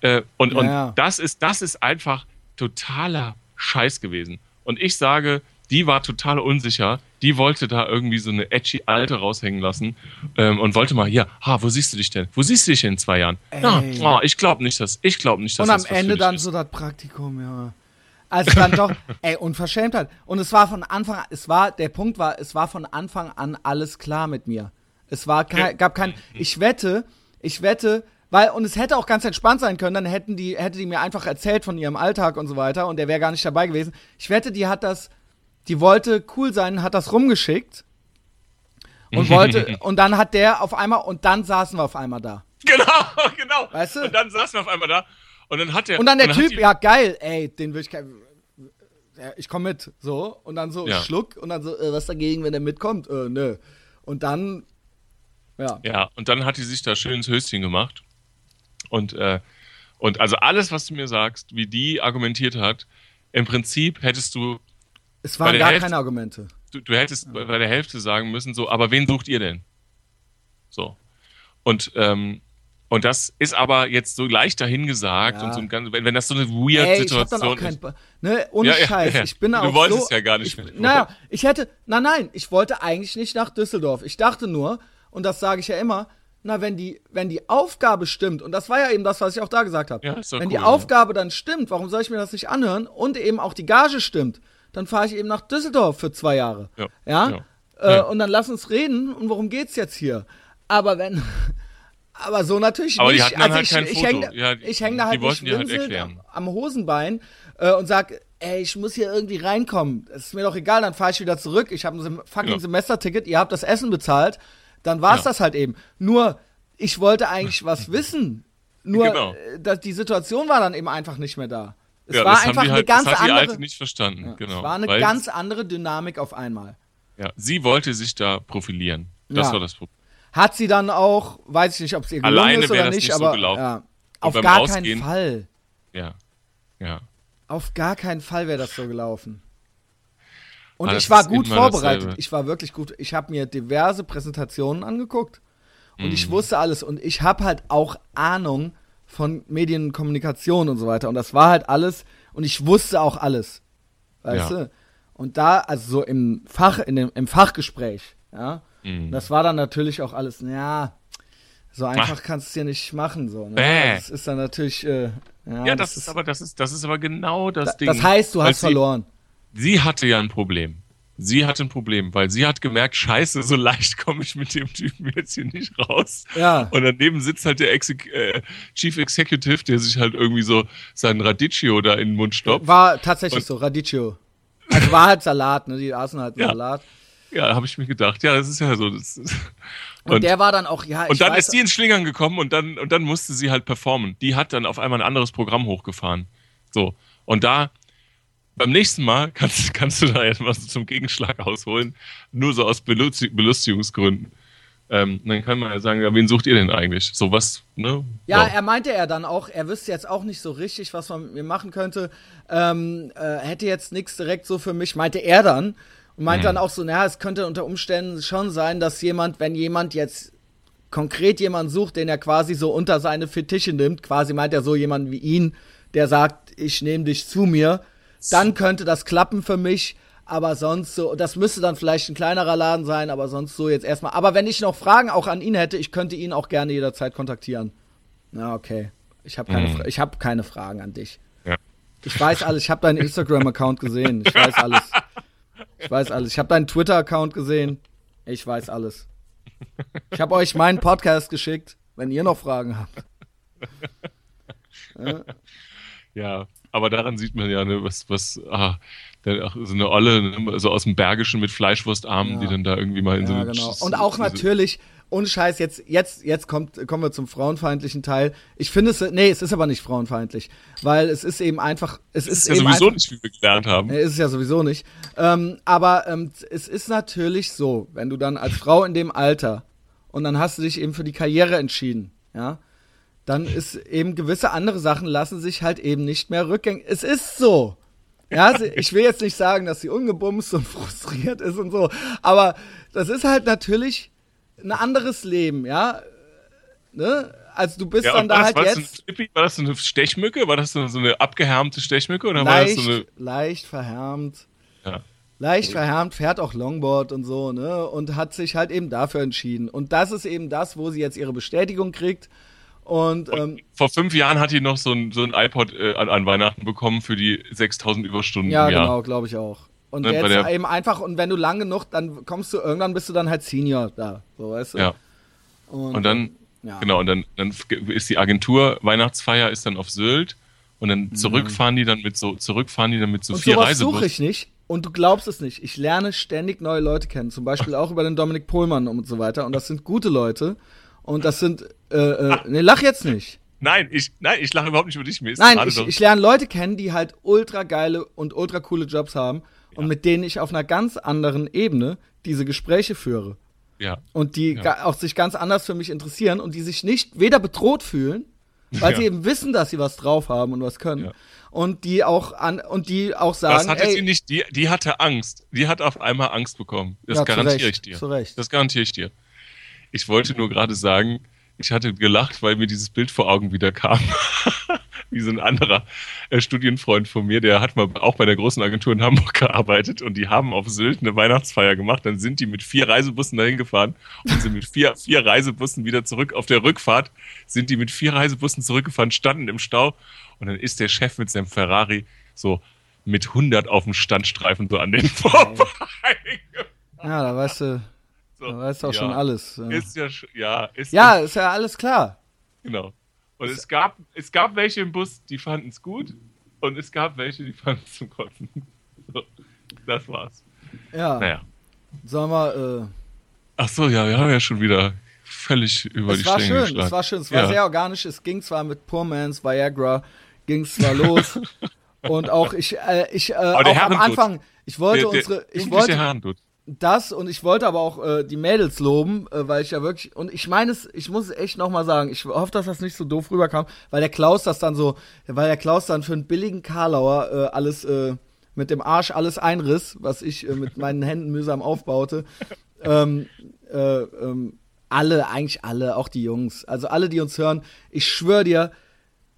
Äh, und Ja, und ja. das ist, das ist einfach totaler Scheiß gewesen. Und ich sage, die war total unsicher. Die wollte da irgendwie so eine edgy Alte raushängen lassen ähm, und wollte mal hier, ha, wo siehst du dich denn? Wo siehst du dich in zwei Jahren? Ja, Ey. oh, ich glaube nicht, dass ich glaube nicht, dass Und am das Ende dann ist. so das Praktikum, ja. Also dann doch, ey, Unverschämtheit. Und es war von Anfang an, es war, der Punkt war, es war von Anfang an alles klar mit mir. Es war kein, gab kein, ich wette, ich wette, weil, und es hätte auch ganz entspannt sein können, dann hätten die, hätte die mir einfach erzählt von ihrem Alltag und so weiter und der wäre gar nicht dabei gewesen. Ich wette, die hat das, die wollte cool sein, hat das rumgeschickt und wollte, und dann hat der auf einmal, und dann saßen wir auf einmal da. Genau, genau. Weißt du? Und dann saßen wir auf einmal da und dann hat der. Und dann der hat Typ, die- ja geil, ey, den will ich ich komme mit, so und dann so Ja. Schluck und dann so, äh, was dagegen, wenn der mitkommt? Äh, nö. Und dann, ja, Ja, und dann hat die sich da schön ins Höschen gemacht. Und, äh, und also alles, was du mir sagst, wie die argumentiert hat, im Prinzip hättest du, es waren gar Hälfte- keine Argumente. du, du hättest bei der Hälfte sagen müssen, so, aber wen sucht ihr denn? So. Und, ähm, und das ist aber jetzt so leicht dahingesagt Ja. und so ein ganz, wenn, wenn das so eine weird Ey, ich hab dann Situation auch ist. Ne, ohne Ja, Scheiß, ja. ich bin Du auch wolltest so, ja gar nicht ich. Naja, ich hätte, nein, nein, ich wollte eigentlich nicht nach Düsseldorf. Ich dachte nur, und das sage ich ja immer, na, wenn die, wenn die Aufgabe stimmt, und das war ja eben das, was ich auch da gesagt habe, Ja, wenn cool, die. Aufgabe dann stimmt, warum soll ich mir das nicht anhören und eben auch die Gage stimmt, dann fahre ich eben nach Düsseldorf für zwei Jahre. Ja, Ja? ja. Äh, Ja. Und dann lass uns reden und worum geht's jetzt hier? Aber wenn, Aber so natürlich Aber die nicht. hatten dann also halt ich, kein ich Foto. hänge Ja, die- ich häng da die halt dir halt winselnd erklären. am Hosenbein äh, und sag, ey, ich muss hier irgendwie reinkommen. Es ist mir doch egal, dann fahre ich wieder zurück. Ich habe ein fucking Ja. Semesterticket, ihr habt das Essen bezahlt. Dann war's Ja. das halt eben. Nur, ich wollte eigentlich was wissen. Nur, Genau. äh, dass die Situation war dann eben einfach nicht mehr da. Es ja, war das haben einfach die eine halt, ganz das hat die andere. Alte nicht verstanden. Ja, genau. Es war eine ganz andere Dynamik auf einmal. ja, sie wollte sich da profilieren. Das Ja. war das Problem. Hat sie dann auch, weiß ich nicht, ob es ihr gelungen Alleine ist oder das nicht, nicht so aber gelaufen. ja, auf gar Rausgehen- keinen Fall. Ja. Ja. Auf gar keinen Fall wäre das so gelaufen. Und Ah, ich war gut vorbereitet. dasselbe. Ich war wirklich gut. Ich habe mir diverse Präsentationen angeguckt und ich Mhm. wusste alles. Und ich habe halt auch Ahnung von Medien und so weiter. Und das war halt alles. Und ich wusste auch alles. Weißt Ja. du? Und da, also so im Fach, in dem, im Fachgespräch, ja, Mhm. das war dann natürlich auch alles, ja, so einfach kannst du es ja nicht machen. So, ne? Bäh. Das ist dann natürlich, äh, ja, Ja, das, ist aber das ist das ist aber genau das da, Ding. das heißt, du hast sie, verloren. Sie hatte ja ein Problem. Sie hatte ein Problem, weil sie hat gemerkt, scheiße, so leicht komme ich mit dem Typen jetzt hier nicht raus. Ja. Und daneben sitzt halt der Exec äh, Chief Executive, der sich halt irgendwie so seinen Radicchio da in den Mund stopft. War tatsächlich Und- so, Radicchio. Also war halt Salat, ne? Die aßen halt Ja. Salat. Ja, habe ich mir gedacht. Ja, das ist ja so. Das, Und, und, der war dann auch, ja, und dann weiß, ist die ins Schlingern gekommen und dann, und dann musste sie halt performen. Die hat dann auf einmal ein anderes Programm hochgefahren. So. Und da, beim nächsten Mal kannst, kannst du da jetzt was zum Gegenschlag ausholen. Nur so aus Belusti Belustigungsgründen. Ähm, dann kann man ja sagen, ja, wen sucht ihr denn eigentlich? So was, ne? Ja, So. er meinte er dann auch, er wüsste jetzt auch nicht so richtig, was man mit mir machen könnte. Ähm, äh, hätte jetzt nichts direkt so für mich, meinte er dann. Und meinte Mhm. dann auch so, naja, es könnte unter Umständen schon sein, dass jemand, wenn jemand jetzt konkret jemanden sucht, den er quasi so unter seine Fittiche nimmt, quasi meint er so jemanden wie ihn, der sagt, ich nehme dich zu mir, dann könnte das klappen für mich. Aber sonst so, das müsste dann vielleicht ein kleinerer Laden sein, aber sonst so jetzt erstmal. Aber wenn ich noch Fragen auch an ihn hätte, ich könnte ihn auch gerne jederzeit kontaktieren. Na, okay. Ich habe keine, Mhm. Ich hab keine Fragen an dich. Ja. Ich weiß alles. Ich habe deinen Instagram-Account gesehen. Ich weiß alles. Ich weiß alles. Ich habe deinen Twitter-Account gesehen. Ich weiß alles. Ich habe euch meinen Podcast geschickt, wenn ihr noch Fragen habt. Ja, aber daran sieht man ja, ne, was, was, ah, so eine Olle, ne, so aus dem Bergischen mit Fleischwurstarmen, Ja. die dann da irgendwie mal in so Ja, eine genau. Und auch natürlich, ohne Scheiß, jetzt, jetzt, jetzt kommt, kommen wir zum frauenfeindlichen Teil. Ich finde es, nee, es ist aber nicht frauenfeindlich, weil es ist eben einfach, es ist, ist ja eben sowieso einfach, nicht, wie wir gelernt haben. Nee, ist es ja sowieso nicht. Ähm, aber ähm, es ist natürlich so, wenn du dann als Frau in dem Alter und dann hast du dich eben für die Karriere entschieden, ja, dann ist eben gewisse andere Sachen lassen sich halt eben nicht mehr rückgängig. Es ist so. Ja, ich will jetzt nicht sagen, dass sie ungebumst und frustriert ist und so, aber das ist halt natürlich ein anderes Leben, ja. Ne? Also du bist Ja, dann da halt das, war, jetzt Flippi- war das so eine Stechmücke? War das so eine abgehärmte Stechmücke? Oder war das leicht, so eine. leicht verhärmt. Ja. leicht verhärmt, fährt auch Longboard und so, ne? Und hat sich halt eben dafür entschieden. Und das ist eben das, wo sie jetzt ihre Bestätigung kriegt. Und, ähm, Vor fünf Jahren hat die noch so ein, so ein iPod äh, an, an Weihnachten bekommen für die 6000 Überstunden ja, genau, glaube ich auch. Und Ne, jetzt eben einfach, und wenn du lang genug, dann kommst du, irgendwann bist du dann halt Senior da, so weißt du? Ja. Und, Und dann, ja. genau, und dann, dann ist die Agentur, Weihnachtsfeier ist dann auf Sylt und dann zurückfahren die dann mit so, zurückfahren die dann mit so Mhm. Und vier sowas suche Reisebussen. ich nicht. Und du glaubst es nicht. Ich lerne ständig neue Leute kennen. Zum Beispiel auch über den Dominik Pohlmann und so weiter. Und das sind gute Leute. Und das sind, äh, äh, nee, lach jetzt nicht. Nein, ich, nein, ich lache überhaupt nicht über dich. Mir ist Nein, ich, ich lerne Leute kennen, die halt ultra geile und ultra coole Jobs haben und mit denen ich auf einer ganz anderen Ebene diese Gespräche führe. ja. Und die Ja. auch sich ganz anders für mich interessieren und die sich nicht weder bedroht fühlen, weil Ja. sie eben wissen, dass sie was drauf haben und was können. Ja. Und die auch an und die auch sagen, Das hatte ey, sie nicht, die, die hatte Angst. Die hat auf einmal Angst bekommen. Das Ja, garantiere ich dir. zu Recht. Das garantiere ich dir. Ich wollte nur gerade sagen, ich hatte gelacht, weil mir dieses Bild vor Augen wieder kam. Wie so ein anderer äh, Studienfreund von mir, der hat mal auch bei der großen Agentur in Hamburg gearbeitet und die haben auf Sylt eine Weihnachtsfeier gemacht. Dann sind die mit vier Reisebussen dahin gefahren und sind mit vier, vier Reisebussen wieder zurück. Auf der Rückfahrt sind die mit vier Reisebussen zurückgefahren, standen im Stau und dann ist der Chef mit seinem Ferrari so mit 100 auf dem Standstreifen so an den vorbei. ja, da weißt du, So, Da weißt du auch ja. schon alles. Ja, Ist ja, ja, ist ja ist ja alles klar. Genau. Und es gab, es gab welche im Bus, die fanden es gut und es gab welche, die fanden es zum Kotzen. So, das war's. Ja, Naja. sollen wir, äh, Ach so, ja, wir haben ja schon wieder völlig über die es war Stränge schön, geschlagen. es war schön, es war Ja. sehr organisch, es ging zwar mit Poor Man's Viagra, ging es zwar los und auch ich, äh, ich, äh, auch am. Anfang, ich wollte Der- der unsere, ich wollte. Das und ich wollte aber auch äh, die Mädels loben, äh, weil ich ja wirklich und ich meine es, ich muss es echt noch mal sagen, ich hoffe, dass das nicht so doof rüberkam, weil der Klaus das dann so, weil der Klaus dann für einen billigen Karlauer äh, alles äh, mit dem Arsch alles einriss, was ich äh, mit meinen Händen mühsam aufbaute. ähm, äh, ähm, alle, eigentlich alle, auch die Jungs, also alle, die uns hören, ich schwöre dir,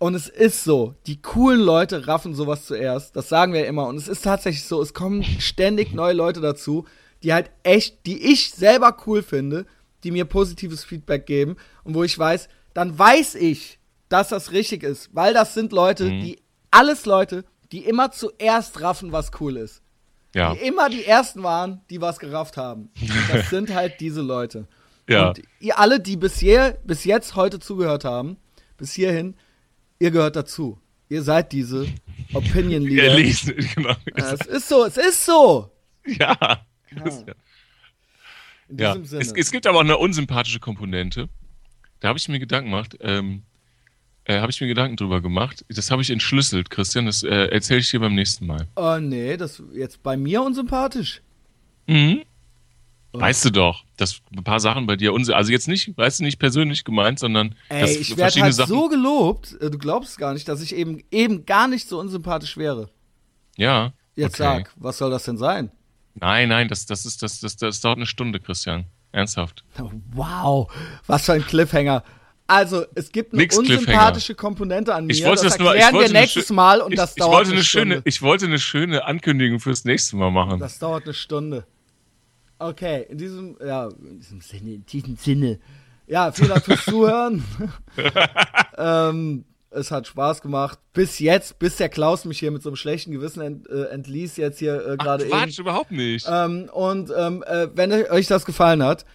und es ist so, die coolen Leute raffen sowas zuerst. Das sagen wir ja immer. Und es ist tatsächlich so, es kommen ständig neue Leute dazu, die halt echt, die ich selber cool finde, die mir positives Feedback geben. Und wo ich weiß, dann weiß ich, dass das richtig ist. Weil das sind Leute, die, alles Leute, die immer zuerst raffen, was cool ist. Ja. Die immer die ersten waren, die was gerafft haben. Das sind halt diese Leute. Ja. Und ihr alle, die bis, hier, bis jetzt heute zugehört haben, bis hierhin, ihr gehört dazu. Ihr seid diese Opinion Ja, Leader. lesen, genau. Ja, es ist so, es ist so. Ja. Ja. In ja. diesem Sinne. Es, es gibt aber auch eine unsympathische Komponente. Da habe ich mir Gedanken gemacht. Ähm, äh, habe ich mir Gedanken drüber gemacht. Das habe ich entschlüsselt, Christian. Das äh, erzähle ich dir beim nächsten Mal. oh nee, das jetzt bei mir unsympathisch. Mhm. Weißt du doch, dass ein paar Sachen bei dir unsy also jetzt nicht, weißt du, nicht persönlich gemeint, sondern dass Ey, ich werde halt Sachen. so gelobt, äh, du glaubst gar nicht, dass ich eben eben gar nicht so unsympathisch wäre. ja. Jetzt okay. sag, was soll das denn sein? Nein, nein, das, das ist das, das, das dauert eine Stunde, Christian. Ernsthaft. Wow, was für ein Cliffhanger. Also, es gibt eine Nix unsympathische Komponente an mir. Ich wollte das das nur. Ich erklären wollte wir nächstes Mal und ich, das ich dauert wollte eine eine Stunde. schöne, Ich wollte eine schöne Ankündigung fürs nächste Mal machen. Das dauert eine Stunde. Okay, in diesem, ja, in diesem Sinne, in diesem Sinne. Ja, vielen Dank fürs Zuhören. ähm, es hat Spaß gemacht. Bis jetzt, bis der Klaus mich hier mit so einem schlechten Gewissen ent, äh, entließ, jetzt hier äh, gerade eben. Quatsch, überhaupt nicht. Ähm, und ähm, äh, wenn euch das gefallen hat,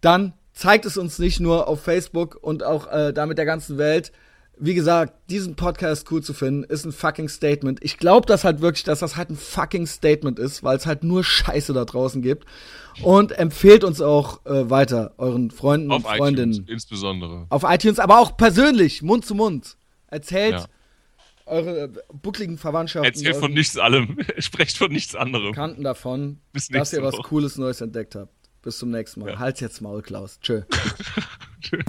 dann zeigt es uns nicht nur auf Facebook und auch äh, damit der ganzen Welt. Wie gesagt, diesen Podcast cool zu finden, ist ein fucking Statement. Ich glaube das halt wirklich, dass das halt ein fucking Statement ist, weil es halt nur Scheiße da draußen gibt. Und empfehlt uns auch äh, weiter, euren Freunden Auf und Freundinnen. iTunes insbesondere. Auf iTunes, aber auch persönlich, Mund zu Mund. Erzählt Ja. eure buckligen Verwandtschaften, Erzählt von nichts allem. Sprecht von nichts anderem. Bekannten davon, Bis dass ihr was Woche. Cooles Neues entdeckt habt. Bis zum nächsten Mal. Ja. Halt's jetzt Maul, Klaus. Tschö. Wir